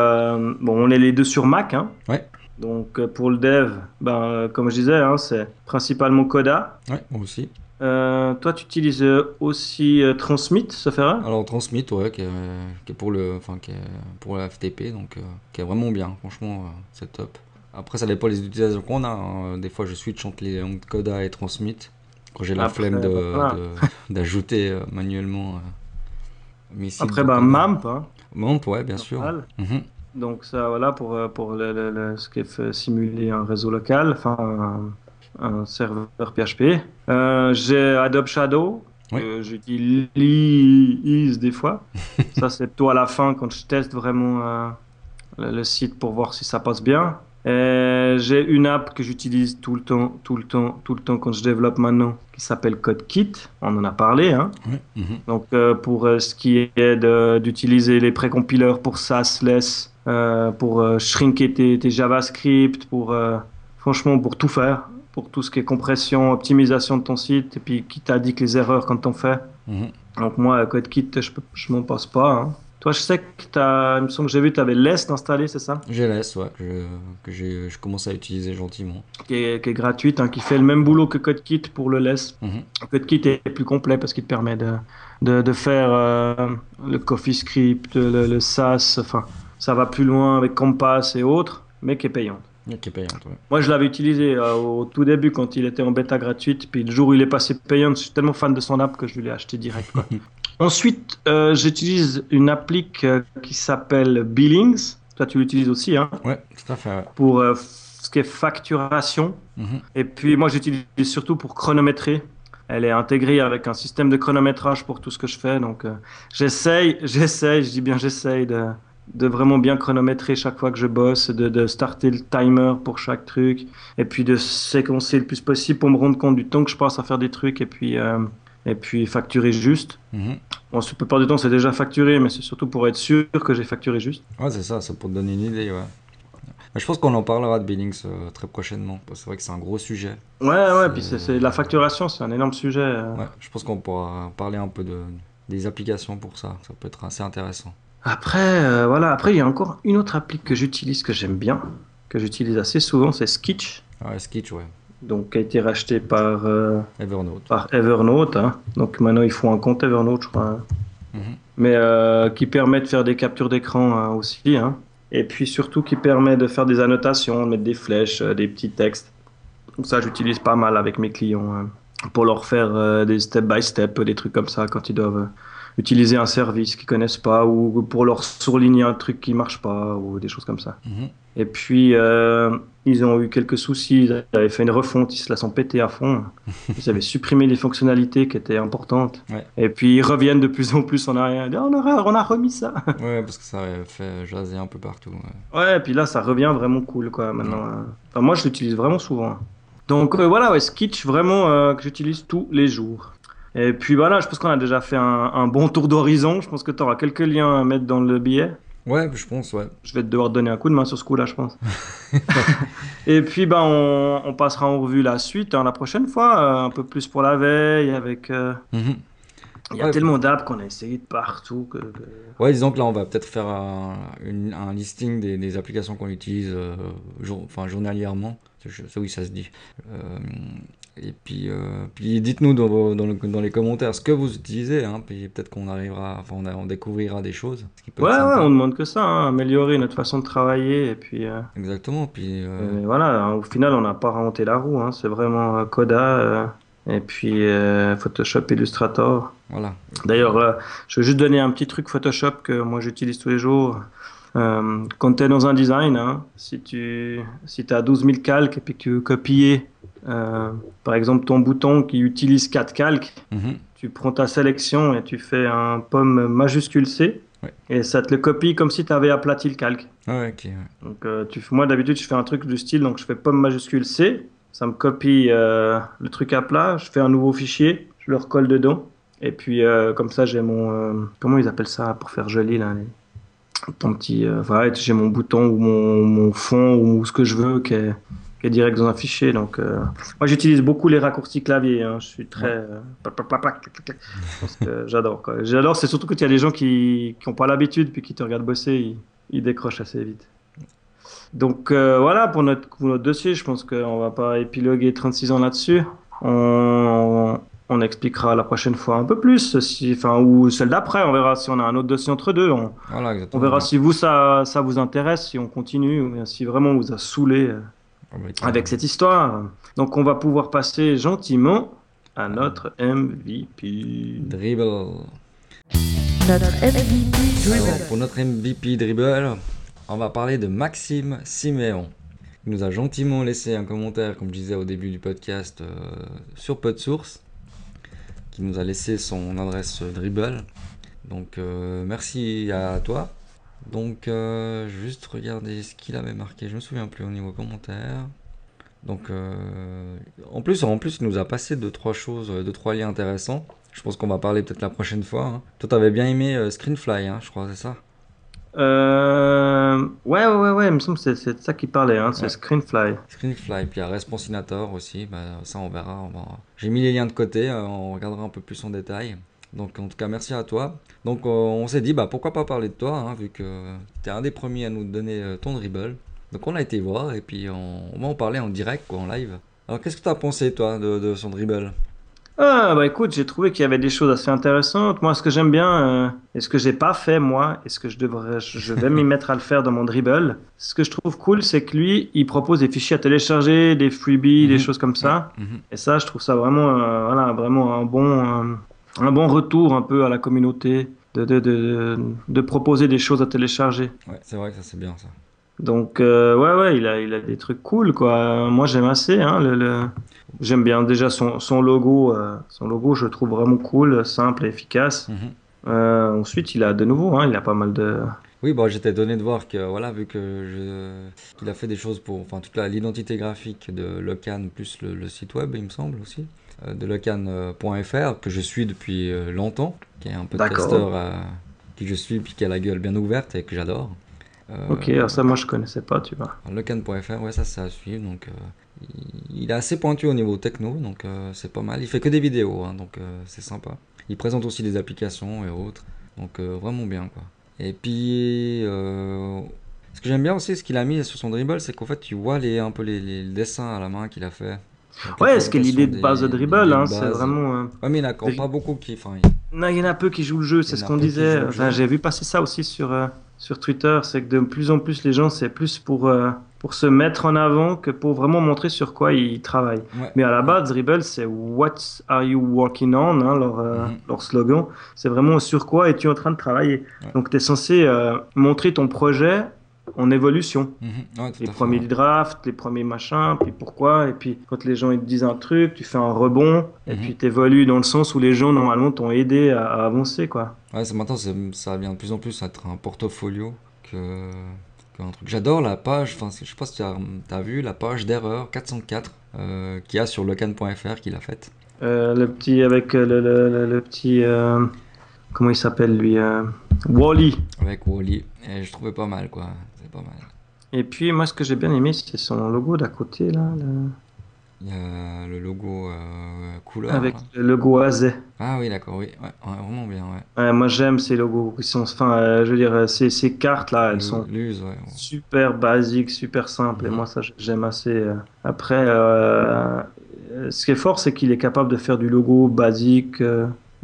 bon, on est les deux sur Mac, hein. Ouais. Donc pour le dev, ben, comme je disais, hein, c'est principalement Coda. Ouais, moi aussi. Euh, toi, tu utilises euh, aussi euh, Transmit, ça fait rare Alors Transmit, ouais, qui est, qui est pour le, enfin, qui est pour la FTP, donc euh, qui est vraiment bien. Franchement, c'est top. Après, ça dépend des utilisations qu'on a. hein. Des fois, je switch entre les langues Coda et Transmit quand j'ai la Après, flemme de- de- <laughs> d'ajouter manuellement. Après, bah. MAMP, hein, MAMP, ouais, bien sûr. Mhm. Donc ça, voilà, pour, pour le, le- le- ce qui fait simuler un réseau local, enfin un, un serveur PHP. Euh, J'ai Adobe Shadow, Oui. que j'utilise des fois. <laughs> ça, c'est plutôt à la fin quand je teste vraiment euh, le, le site pour voir si ça passe bien. J'ai une app que j'utilise tout le temps, tout le temps, tout le temps quand je développe maintenant, qui s'appelle CodeKit. On en a parlé, hein. Mhm. Donc euh, pour euh, ce qui est d'utiliser les précompileurs pour SAS, less, euh, pour euh, shrinker tes, tes JavaScript, pour euh, franchement pour tout faire, pour tout ce qui est compression, optimisation de ton site, et puis qui t'indique les erreurs quand t'en fais. Mhm. Donc moi CodeKit je, je m'en passe pas. hein. Toi je sais que t'as, il me semble que j'ai vu tu avais Lest installé, c'est ça? J'ai laisse, ouais, que, je, que j'ai, je commence à utiliser gentiment. qui est, qui est gratuite, hein, qui fait le même boulot que CodeKit pour le Less. Mhm. CodeKit est plus complet parce qu'il te permet de, de, de faire euh, le CoffeeScript, le, le SAS, enfin, ça va plus loin avec Compass et autres, mais qui est payant. Qui est payante, ouais. Moi, je l'avais utilisé euh, au tout début quand il était en bêta gratuite, puis le jour où il est passé payant, je suis tellement fan de son app que je lui l'ai acheté direct. quoi. <laughs> Ensuite, euh, j'utilise une appli euh, qui s'appelle Billings. Toi, tu l'utilises aussi, hein, Ouais, tout à fait, ouais. pour euh, ce qui est facturation. Mhm. Et puis moi j'utilise surtout pour chronométrer. Elle est intégrée avec un système de chronométrage pour tout ce que je fais. Donc j'essaye, j'essaye, je dis bien j'essaye de, de vraiment bien chronométrer chaque fois que je bosse, de, de starter le timer pour chaque truc, et puis de séquencer le plus possible pour me rendre compte du temps que je passe à faire des trucs, et puis, euh, et puis facturer juste. Mhm. Bon, la plupart du temps c'est déjà facturé, mais c'est surtout pour être sûr que j'ai facturé juste. Ouais, c'est ça, c'est pour te donner une idée, ouais. Je pense qu'on en parlera de Billings euh, très prochainement. C'est vrai que c'est un gros sujet. Ouais, ouais, puis c'est c'est- la facturation, c'est un énorme sujet. euh. Ouais, je pense qu'on pourra parler un peu de, des applications pour ça. Ça peut être assez intéressant. Après, euh, voilà. Après, il y a encore une autre appli que j'utilise, que j'aime bien, que j'utilise assez souvent, c'est Skitch. Ouais, Skitch, ouais. Donc, qui a été racheté par, euh, Evernote. par Evernote. hein. Donc, maintenant, ils font un compte Evernote, je crois. hein. Mhm. Mais euh, qui permet de faire des captures d'écran hein, aussi. Et puis, surtout, qui permet de faire des annotations, de mettre des flèches, des petits textes. Donc, ça, j'utilise pas mal avec mes clients pour leur faire des step by step, des trucs comme ça, quand ils doivent. Utiliser un service qu'ils connaissent pas ou pour leur surligner un truc qui marche pas ou des choses comme ça. Mhm. Et puis euh, ils ont eu quelques soucis, ils avaient fait une refonte, ils se la sont pété à fond. <laughs> Ils avaient supprimé les fonctionnalités qui étaient importantes. Ouais. Et puis ils reviennent de plus en plus en arrière. Disent, on, a, on a remis ça. <laughs> Ouais, parce que ça fait jaser un peu partout. ouais. Ouais, et puis là ça revient vraiment cool quoi maintenant. euh. Enfin, moi je l'utilise vraiment souvent. Donc euh, voilà, ouais, Skitch vraiment euh, que j'utilise tous les jours. Et puis voilà, je pense qu'on a déjà fait un, un bon tour d'horizon. Je pense que tu auras quelques liens à mettre dans le billet. Ouais, je pense, ouais. Je vais devoir te donner un coup de main sur ce coup-là, je pense. <laughs> et puis, ben, on, on passera en revue la suite hein, la prochaine fois, euh, un peu plus pour la veille. Avec, euh, Mhm. il y a Ouais. tellement d'apps qu'on a essayé de partout. Que, que- Ouais, disons que là, on va peut-être faire un, une- un listing des, des applications qu'on utilise euh, jour- enfin, journalièrement. C'est oui, ça se dit. Et puis, euh, puis dites-nous dans, vos- dans, le- dans les commentaires ce que vous utilisez. Hein, puis peut-être qu'on arrivera, enfin, on, a- on découvrira des choses. ce qui peut Ouais, ouais, on demande que ça, hein, améliorer notre façon de travailler. Et puis, euh, Exactement. Puis, euh, voilà, hein, au final, on n'a pas inventé la roue. hein, c'est vraiment Coda. euh, et puis Photoshop, Illustrator. voilà. D'ailleurs, je veux juste donner un petit truc Photoshop que moi j'utilise tous les jours. Quand tu es dans un design, si tu si as 12 000 calques et puis que tu veux copier, euh, par exemple, ton bouton qui utilise 4 calques, Mhm. tu prends ta sélection et tu fais un pomme majuscule C. Ouais. Et ça te le copie comme si tu avais aplati le calque. Ouais. Donc, euh, tu, moi, d'habitude, je fais un truc du style, donc je fais pomme majuscule C, ça me copie euh, le truc à plat, je fais un nouveau fichier, je le recolle dedans, et puis comme ça, j'ai mon. comment ils appellent ça pour faire joli, là Ton petit. voilà, j'ai mon bouton ou mon, mon fond ou ce que je veux qui est, qui est direct dans un fichier. Donc, euh, moi, j'utilise beaucoup les raccourcis clavier, hein, je suis très. euh, que j'adore. J'adore, c'est surtout quand il y a des gens qui n'ont pas l'habitude puis qui te regardent bosser, ils, ils décrochent assez vite. Donc euh, voilà pour notre, pour notre dossier, je pense qu'on va pas épiloguer 36 ans là-dessus. On, on expliquera la prochaine fois un peu plus, si, enfin, ou celle d'après, on verra si on a un autre dossier entre deux. On, Voilà, on verra si vous ça, ça vous intéresse, si on continue, ou bien si vraiment on vous a saoulé euh, Avec, cette histoire. Donc on va pouvoir passer gentiment à notre MVP. Dribble. notre MVP Alors, pour notre MVP dribble, on va parler de Maxime Siméon. Il nous a gentiment laissé un commentaire, comme je disais au début du podcast, euh, sur PodSource, qui nous a laissé son adresse dribble. Donc euh, merci à toi. Donc euh, juste regarder ce qu'il avait marqué, je me souviens plus au niveau commentaire. Donc euh, en plus, en plus, il nous a passé deux trois choses, euh, deux trois liens intéressants. Je pense qu'on va parler peut-être la prochaine fois. hein. Toi, t'avais bien aimé euh, Screenfly, hein, je crois, c'est ça? Euh, ouais, ouais, ouais, ouais, il me semble que c'est de ça qu'il parlait, hein, c'est Ouais. Screenfly. Screenfly, puis il y a Responsinator aussi, bah, ça on verra. on va- J'ai mis les liens de côté, on regardera un peu plus en détail. Donc en tout cas, merci à toi. Donc euh, on s'est dit, bah, pourquoi pas parler de toi, hein, vu que tu es un des premiers à nous donner euh, ton dribble. Donc on a été voir, et puis on, on va en parler en direct, quoi, en live. Alors qu'est-ce que tu as pensé, toi, de, de son dribble? Ah, bah écoute, j'ai trouvé qu'il y avait des choses assez intéressantes. Moi, ce que j'aime bien, euh, et ce que j'ai pas fait, moi, et ce que je devrais, je vais m'y <laughs> mettre à le faire dans mon dribble, ce que je trouve cool, c'est que lui, il propose des fichiers à télécharger, des freebies, des Mhm. choses comme ça. Mhm. Et ça, je trouve ça vraiment, euh, voilà, vraiment un bon, euh, un bon retour un peu à la communauté de, de, de, de proposer des choses à télécharger. Ouais, c'est vrai que ça c'est bien ça. Donc, euh, ouais, ouais, il a, il a des trucs cool, quoi. Moi, j'aime assez, hein, le, le- J'aime bien déjà son, son logo. euh, son logo, je le trouve vraiment cool, simple et efficace. Mhm. Euh, ensuite, il a de nouveau, hein, il a pas mal de. Oui, bon, j'étais étonné de voir que, voilà, vu que je... qu'il a fait des choses pour, enfin, toute la- l'identité graphique de Locan plus le, le site web, il me semble aussi, de locan.fr, que je suis depuis euh, longtemps, qui est un podcasteur euh, qui je suis, puis qui a la gueule bien ouverte et que j'adore. Euh, Ok, alors ça, moi, je connaissais pas, tu vois. Locan.fr, ouais, ça, c'est à suivre, donc euh, il, il est assez pointu au niveau techno, donc euh, c'est pas mal. Il fait que des vidéos, hein, donc euh, c'est sympa. Il présente aussi des applications et autres, donc euh, vraiment bien, quoi. Et puis, euh, ce que j'aime bien aussi, ce qu'il a mis sur son dribble, c'est qu'en fait, tu vois les, un peu les, les dessins à la main qu'il a fait. Ouais, la ce qui est l'idée de base de dribble, hein, c'est vraiment. euh, Ouais, mais il n'y en a pas beaucoup qui. Enfin, il- Non, il y en a peu qui jouent le jeu, c'est ce qu'on disait. Enfin, j'ai vu passer ça aussi sur, euh, sur Twitter, c'est que de plus en plus les gens, c'est plus pour, euh, pour se mettre en avant que pour vraiment montrer sur quoi ils travaillent. ouais. Mais à la base, Dribble, c'est What are you working on, hein, leur, euh, Mhm. leur slogan. C'est vraiment sur quoi es-tu en train de travailler. Ouais. Donc, tu es censé euh, montrer ton projet en évolution. Mhm, ouais, Les fait, premiers ouais. drafts, les premiers machins, puis pourquoi. Et puis, quand les gens ils te disent un truc, tu fais un rebond. Et Mhm. puis, tu évolues dans le sens où les gens, normalement, t'ont aidé à, à avancer, quoi. Ouais, maintenant, ça vient de plus en plus à être un portfolio que qu'un truc. J'adore la page, enfin, je sais pas si tu as, vu la page d'erreur 404 euh, qu'il y a sur locan.fr qu'il a faite. Euh, le petit, avec euh, le, le, le- le petit. euh, comment il s'appelle, lui Wally. avec Wally. Et je trouvais pas mal, quoi. C'est pas mal. Et puis, moi, ce que j'ai bien aimé, c'est son logo d'à côté, là. le- Il y a le logo euh, couleur. Avec là. le logo AZ. Ah oui, d'accord, oui. Ouais, ouais, vraiment bien, ouais. Ouais, moi j'aime ces logos qui sont, enfin, euh, je veux dire, euh, ces, ces cartes là, elles sont super basiques, super simples, et Mhm. moi ça j'aime assez. Après, euh, ce qui est fort, c'est qu'il est capable de faire du logo basique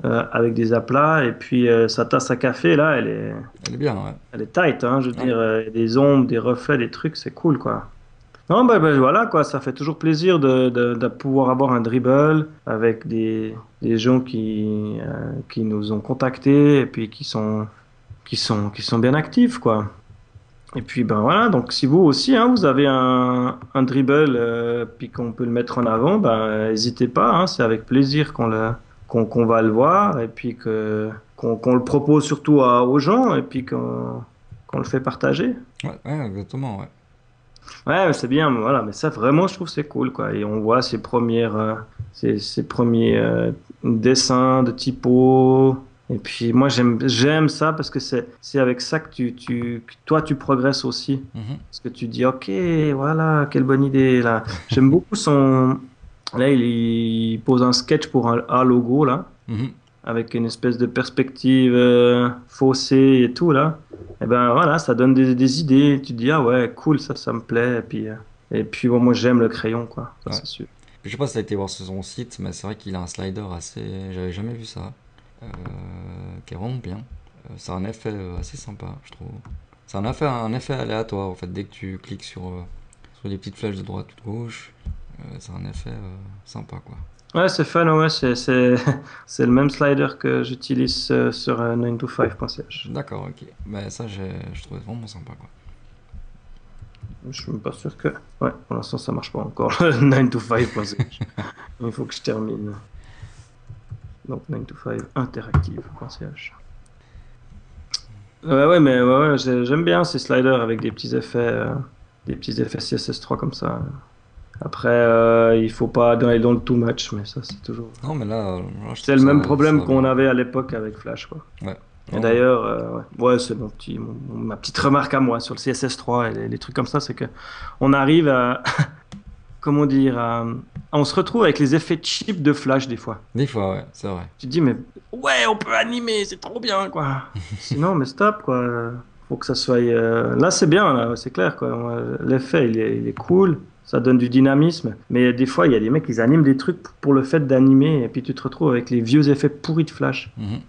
euh, avec des aplats, et puis euh, sa tasse à café là, elle est, Elle est bien, ouais. elle est tight, hein, je veux Ouais. dire, euh, des ombres, des reflets, des trucs, c'est cool quoi. Non, bah, bah, voilà quoi, ça fait toujours plaisir de, de, de pouvoir avoir un dribble avec des, des gens qui, euh, qui nous ont contactés et puis qui sont, qui sont, qui sont bien actifs quoi. Et puis ben voilà, donc si vous aussi hein, vous avez un, un dribble euh, puis qu'on peut le mettre en avant, ben n'hésitez pas, hein, c'est avec plaisir qu'on le, qu'on va le voir et puis que qu'on le propose surtout à- aux gens et puis qu'on le fait partager. Ouais, ouais, exactement, ouais. Ouais, c'est bien, mais voilà, mais ça vraiment, je trouve c'est cool, quoi. Et on voit ses premières, euh, ses, ses premiers euh, dessins de typo. Et puis moi, j'aime, ça parce que c'est, avec ça que tu, tu, que toi, tu progresses aussi. Mhm. Parce que tu dis, ok, voilà, quelle bonne idée, là. J'aime beaucoup son. Là, il, il pose un sketch pour un, un logo, là Mhm. avec une espèce de perspective euh, faussée et tout là, et ben voilà, ça donne des, des idées. Tu te dis ah ouais, cool, ça, ça me plaît. Et puis, euh, et puis bon, moi j'aime le crayon quoi, ça Ouais. c'est sûr. Je sais pas si t'as été voir sur son site, mais c'est vrai qu'il a un slider assez. J'avais jamais vu ça. Euh, qui est vraiment bien. C'est un effet assez sympa, je trouve. C'est un effet, un effet aléatoire en fait. Dès que tu cliques sur, sur les petites flèches de droite ou de gauche, c'est un effet euh, sympa quoi. Ouais, c'est fun, ouais, c'est, <laughs> le même slider que j'utilise euh, sur euh, 9to5.ch. D'accord, ok. Mais ça, j'ai- je trouvais vraiment sympa, quoi. Je suis même pas sûr que. Ouais, pour l'instant, ça marche pas encore. <laughs> 9to5.ch. <laughs> Il faut que je termine. Donc, 9to5 interactive.ch. Ouais, ouais, mais ouais, ouais, j'ai- j'aime bien ces sliders avec des petits effets, euh, des petits effets CSS3 comme ça. Après, euh, il faut pas aller dans le too much, mais ça, c'est toujours. Non, mais là, euh, C'est le même problème ça qu'on va. avait à l'époque avec Flash, quoi. Ouais. Et d'ailleurs, euh, ouais, Ouais, c'est mon petit, mon- ma petite remarque à moi sur le CSS3 et les, les trucs comme ça, c'est que on arrive à, <laughs> comment dire, à- on se retrouve avec les effets cheap de Flash des fois. Des fois, ouais, c'est vrai. Tu te dis, mais ouais, on peut animer, c'est trop bien, quoi. <laughs> Sinon, mais stop, quoi. Faut que ça soit. euh, Là, c'est bien, c'est clair, quoi. L'effet, il est, il est cool. Ça donne du dynamisme. Mais des fois, il y a des mecs, ils animent des trucs pour le fait d'animer. Et puis, tu te retrouves avec les vieux effets pourris de Flash. Mhm.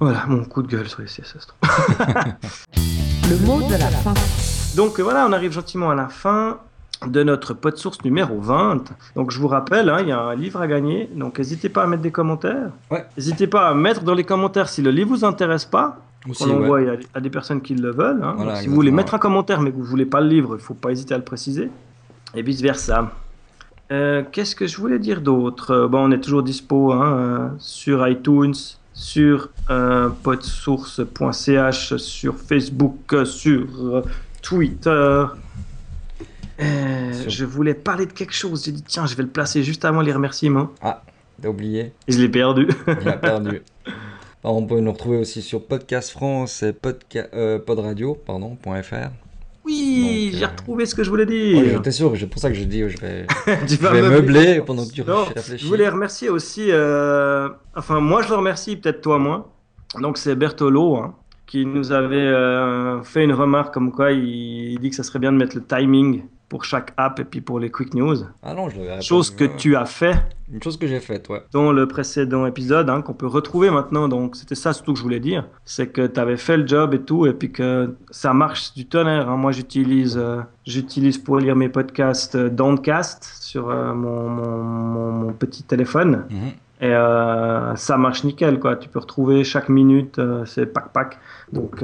Voilà, mon coup de gueule sur les CSS3. <laughs> Le mot de la fin. Donc euh, voilà, on arrive gentiment à la fin de notre pod source numéro 20. Donc je vous rappelle, hein, il y a un livre à gagner, donc n'hésitez pas à mettre des commentaires. Ouais. N'hésitez pas à mettre dans les commentaires si le livre vous intéresse pas, Qu'on ouais. l'envoie à, à des personnes qui le veulent. hein. Voilà, si vous voulez mettre un commentaire mais que vous voulez pas le livre, il faut pas hésiter à le préciser. Et vice versa. Euh, Qu'est-ce que je voulais dire d'autre? Euh, Bon, on est toujours dispo hein, euh, sur iTunes, sur euh, podsource.ch, sur Facebook, sur Twitter. Euh, Sur- Je voulais parler de quelque chose. J'ai dit, tiens, je vais le placer juste avant les remerciements. T'as oublié, Et je l'ai perdu. il a perdu. <laughs> Alors, on peut nous retrouver aussi sur Podcast France et podca- euh, podradio, pardon, .fr. Oui, j'ai euh, retrouvé ce que je voulais Ouais, dire. J'étais sûr, c'est pour ça que je dis, je vais, <laughs> tu je vais meubler. meubler pendant que tu Non, réfléchis. Je voulais remercier aussi, euh, enfin moi je le remercie, peut-être toi moins. Donc c'est Bertolo hein, qui nous avait euh, fait une remarque comme quoi il, il dit que ça serait bien de mettre le timing pour chaque app et puis pour les quick news. Ah non, je l'avais Chose que tu as fait Une chose que j'ai faite, ouais. dans le précédent épisode, hein, qu'on peut retrouver maintenant. Donc c'était ça surtout que je voulais dire, c'est que tu avais fait le job et tout, et puis que ça marche du tonnerre. hein. Moi j'utilise, euh, j'utilise pour lire mes podcasts euh, Downcast sur euh, mon, mon- mon- mon petit téléphone. Mhm. Et euh, ça marche nickel, quoi. Tu peux retrouver chaque minute, c'est pack pack. Donc,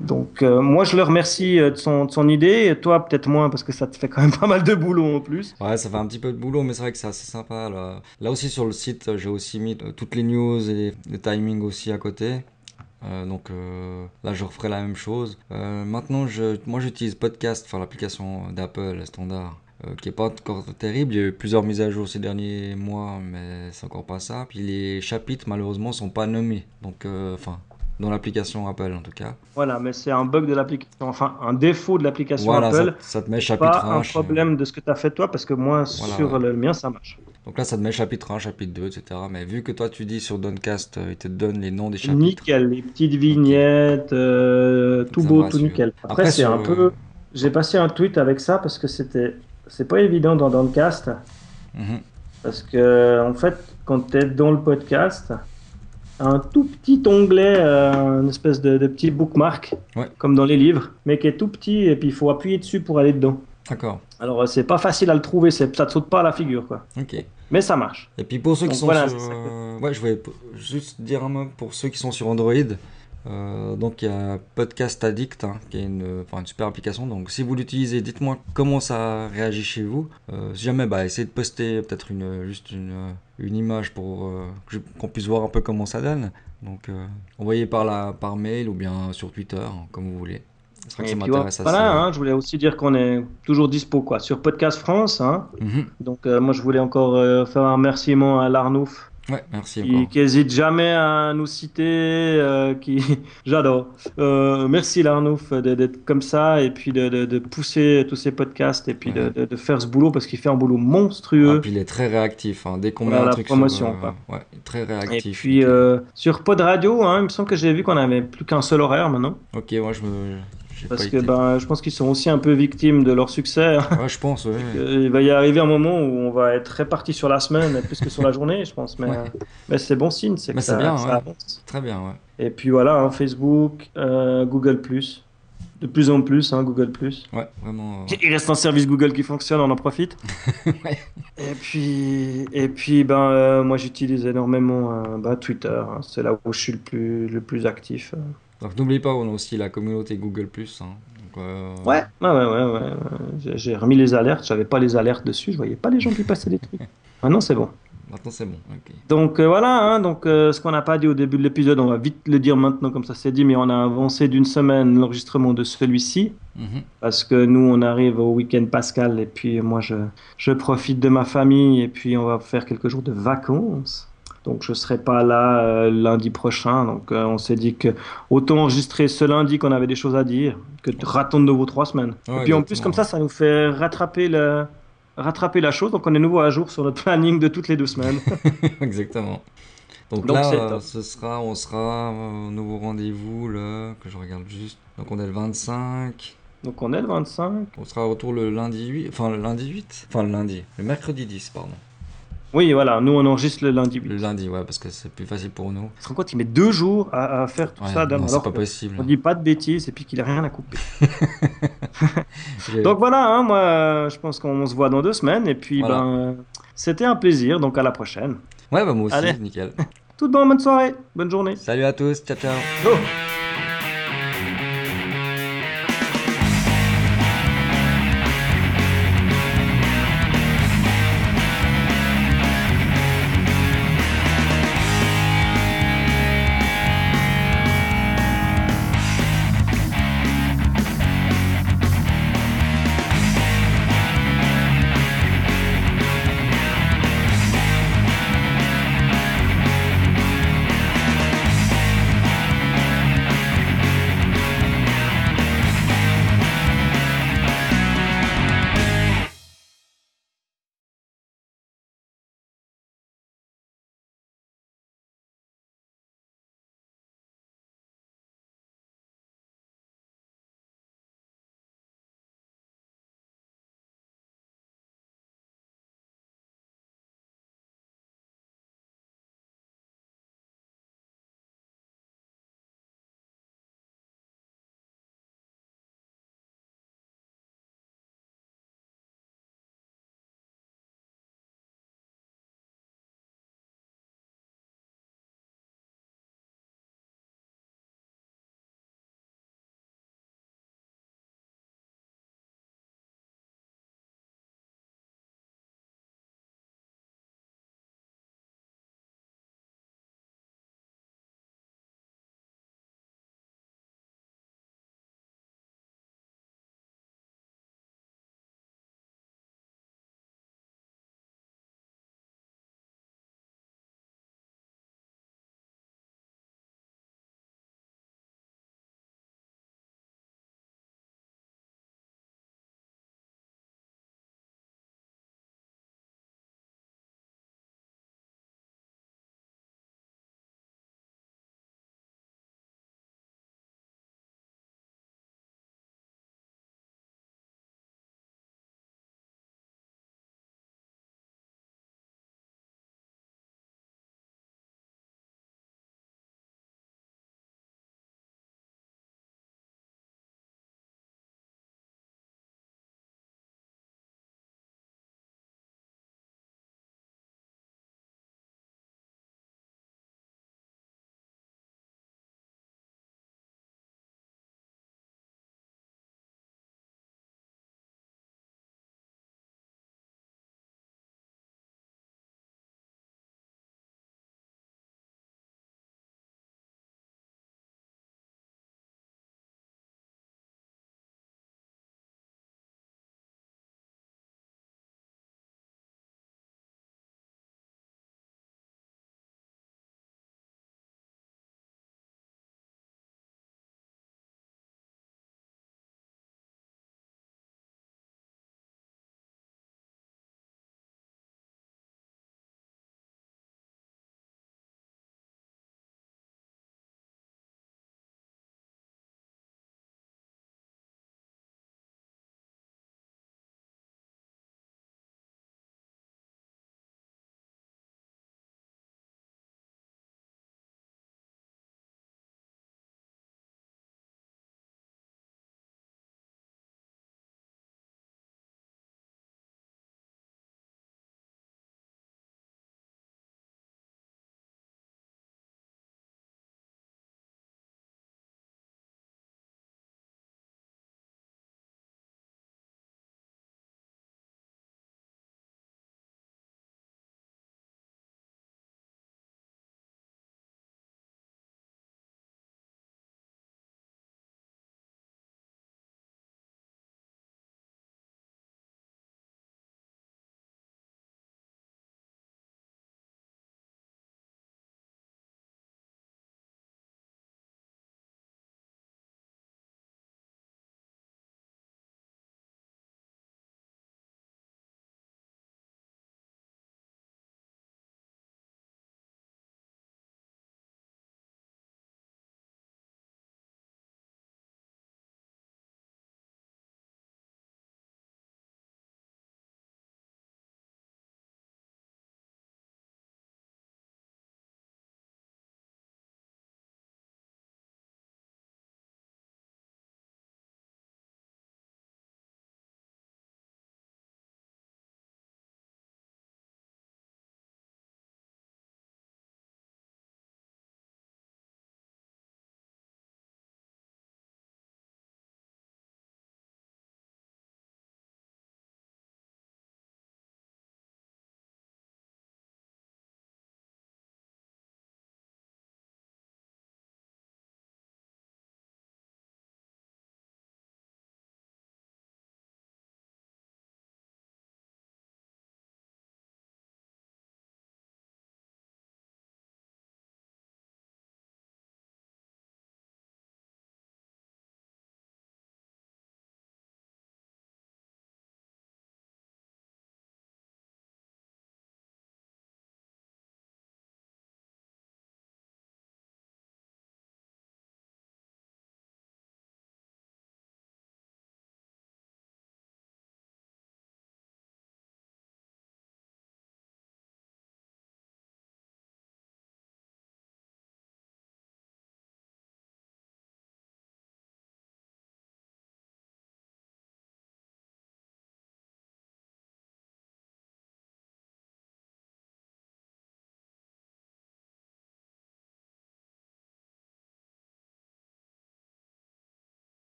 donc euh, moi, je le remercie euh, de son, idée. Toi, peut-être moins, parce que ça te fait quand même <laughs> pas mal de boulot en plus. Ouais, ça fait un petit peu de boulot, mais c'est vrai que c'est assez sympa. Là, aussi sur le site, j'ai aussi mis euh, toutes les news et les, timings aussi à côté. Euh, donc euh, là, je referai la même chose. Euh, maintenant, je, moi, j'utilise Podcast, enfin l'application d'Apple standard, euh, qui est pas encore terrible. Il y a eu plusieurs mises à jour ces derniers mois, mais c'est encore pas ça. Puis les chapitres, malheureusement, sont pas nommés. Donc, euh, enfin, dans l'application Apple en tout cas. Voilà, mais c'est un bug de l'application, enfin, un défaut de l'application Voilà, Apple. ça, ça te met chapitre Pas 1. un problème de ce que tu as fait toi, parce que moi, Voilà, sur ouais. le mien, ça marche. Donc là, ça te met chapitre 1, chapitre 2, etc. Mais vu que toi, tu dis sur Downcast, euh, il te donne les noms des chapitres. Nickel, les petites vignettes, euh, tout Ça beau, tout nickel. Après, Après, c'est un peu. J'ai passé un tweet avec ça parce que c'était. C'est pas évident dans Downcast. Mhm. Parce que, en fait, quand tu es dans le podcast, un tout petit onglet, euh, une espèce de, de petit bookmark, Ouais. comme dans les livres, mais qui est tout petit et puis il faut appuyer dessus pour aller dedans. D'accord. Alors, euh, c'est pas facile à le trouver, ça te saute pas à la figure, quoi. Ok. Mais ça marche. Et puis pour ceux qui Donc sont voilà, sur... que- euh, Ouais, je voulais juste dire un mot pour ceux qui sont sur Android. Euh, donc il y a Podcast Addict, hein, qui est une, enfin, une super application. Donc si vous l'utilisez, dites-moi comment ça réagit chez vous. Euh, si jamais, bah, essayez de poster peut-être une, juste une, une image pour euh, qu'on puisse voir un peu comment ça donne. Donc euh, envoyez par, la, par mail ou bien sur Twitter, hein, comme vous voulez. C'est vrai que ça m'intéresse voilà, assez. hein, je voulais aussi dire qu'on est toujours dispo, quoi, sur Podcast France. Hein. Mhm. Donc, euh, moi, je voulais encore faire un remerciement à l'Arnouf. Ouais, merci qui qui hésite jamais à nous citer, euh, qui <laughs> j'adore. Euh, merci Larnouf d'être comme ça et puis de, de- de pousser tous ces podcasts et puis de, Ouais. de- de faire ce boulot parce qu'il fait un boulot Ah, monstrueux. puis il est très réactif. hein. Dès qu'on met un la truc promotion, sur, euh, ouais, très et réactif. puis Ok. euh, sur Pod Radio, hein, il me semble que j'ai vu qu'on avait plus qu'un seul horaire maintenant Ok, moi je me. Parce que été. ben je pense qu'ils sont aussi un peu victimes de leur succès. <laughs> Ouais, je pense, ouais. Euh, Il va y arriver un moment où on va être réparti sur la semaine plus que sur la journée, je pense. Mais, Ouais. mais c'est bon signe, c'est que ça, bien, ça avance. Très bien. Et puis voilà, hein, Facebook, euh, Google+. de plus en plus, hein, Google Plus. Ouais, vraiment. euh, Il reste un service Google qui fonctionne, on en profite. <laughs> Ouais. Et puis, et puis ben, euh, moi j'utilise énormément euh, bah, Twitter, hein. c'est là où je suis le plus, le plus actif. Donc n'oublie pas, on a aussi la communauté Google Plus. Hein. Euh, Ouais, ouais, ouais, ouais, ouais, ouais. J'ai- J'ai remis les alertes, j'avais pas les alertes dessus, je voyais pas les gens qui passaient des trucs. <laughs> Maintenant c'est bon. Maintenant c'est bon. Donc euh, voilà, hein, donc euh, ce qu'on n'a pas dit au début de l'épisode, on va vite le dire maintenant comme ça c'est dit, mais on a avancé d'une semaine l'enregistrement de celui-ci. Mhm. parce que nous on arrive au week-end pascal et puis moi je, je profite de ma famille et puis on va faire quelques jours de vacances. Donc je serai pas là euh, lundi prochain. Donc euh, on s'est dit que autant enregistrer ce lundi qu'on avait des choses à dire que de rattendre de nouveau trois semaines. Ouais, et puis en plus comme ça ça nous fait rattraper le rattraper la chose. Donc on est nouveau à jour sur notre planning de toutes les deux semaines. <laughs> Exactement. Donc, Donc, là, euh, ce sera, on sera au nouveau rendez-vous, là, que je regarde juste. Donc on est le 25. Donc on est le 25. On sera retour le lundi 8. Enfin, le lundi 8. Enfin, le lundi. Le mercredi 10, pardon. Oui voilà, nous on enregistre le lundi 8. Le lundi, ouais, parce que c'est plus facile pour nous. Tu te rends compte, il met deux jours à, à faire tout Ouais, ça. non, d'un- c'est pas possible. On dit pas de bêtises et puis qu'il a rien à couper. <laughs> Donc voilà, hein, moi je pense qu'on se voit dans deux semaines et puis Voilà. ben c'était un plaisir, donc à la prochaine. Ouais, bah moi aussi, Allez. nickel. <laughs> Tout bon, bonne soirée, bonne journée. Salut à tous, ciao ciao. Oh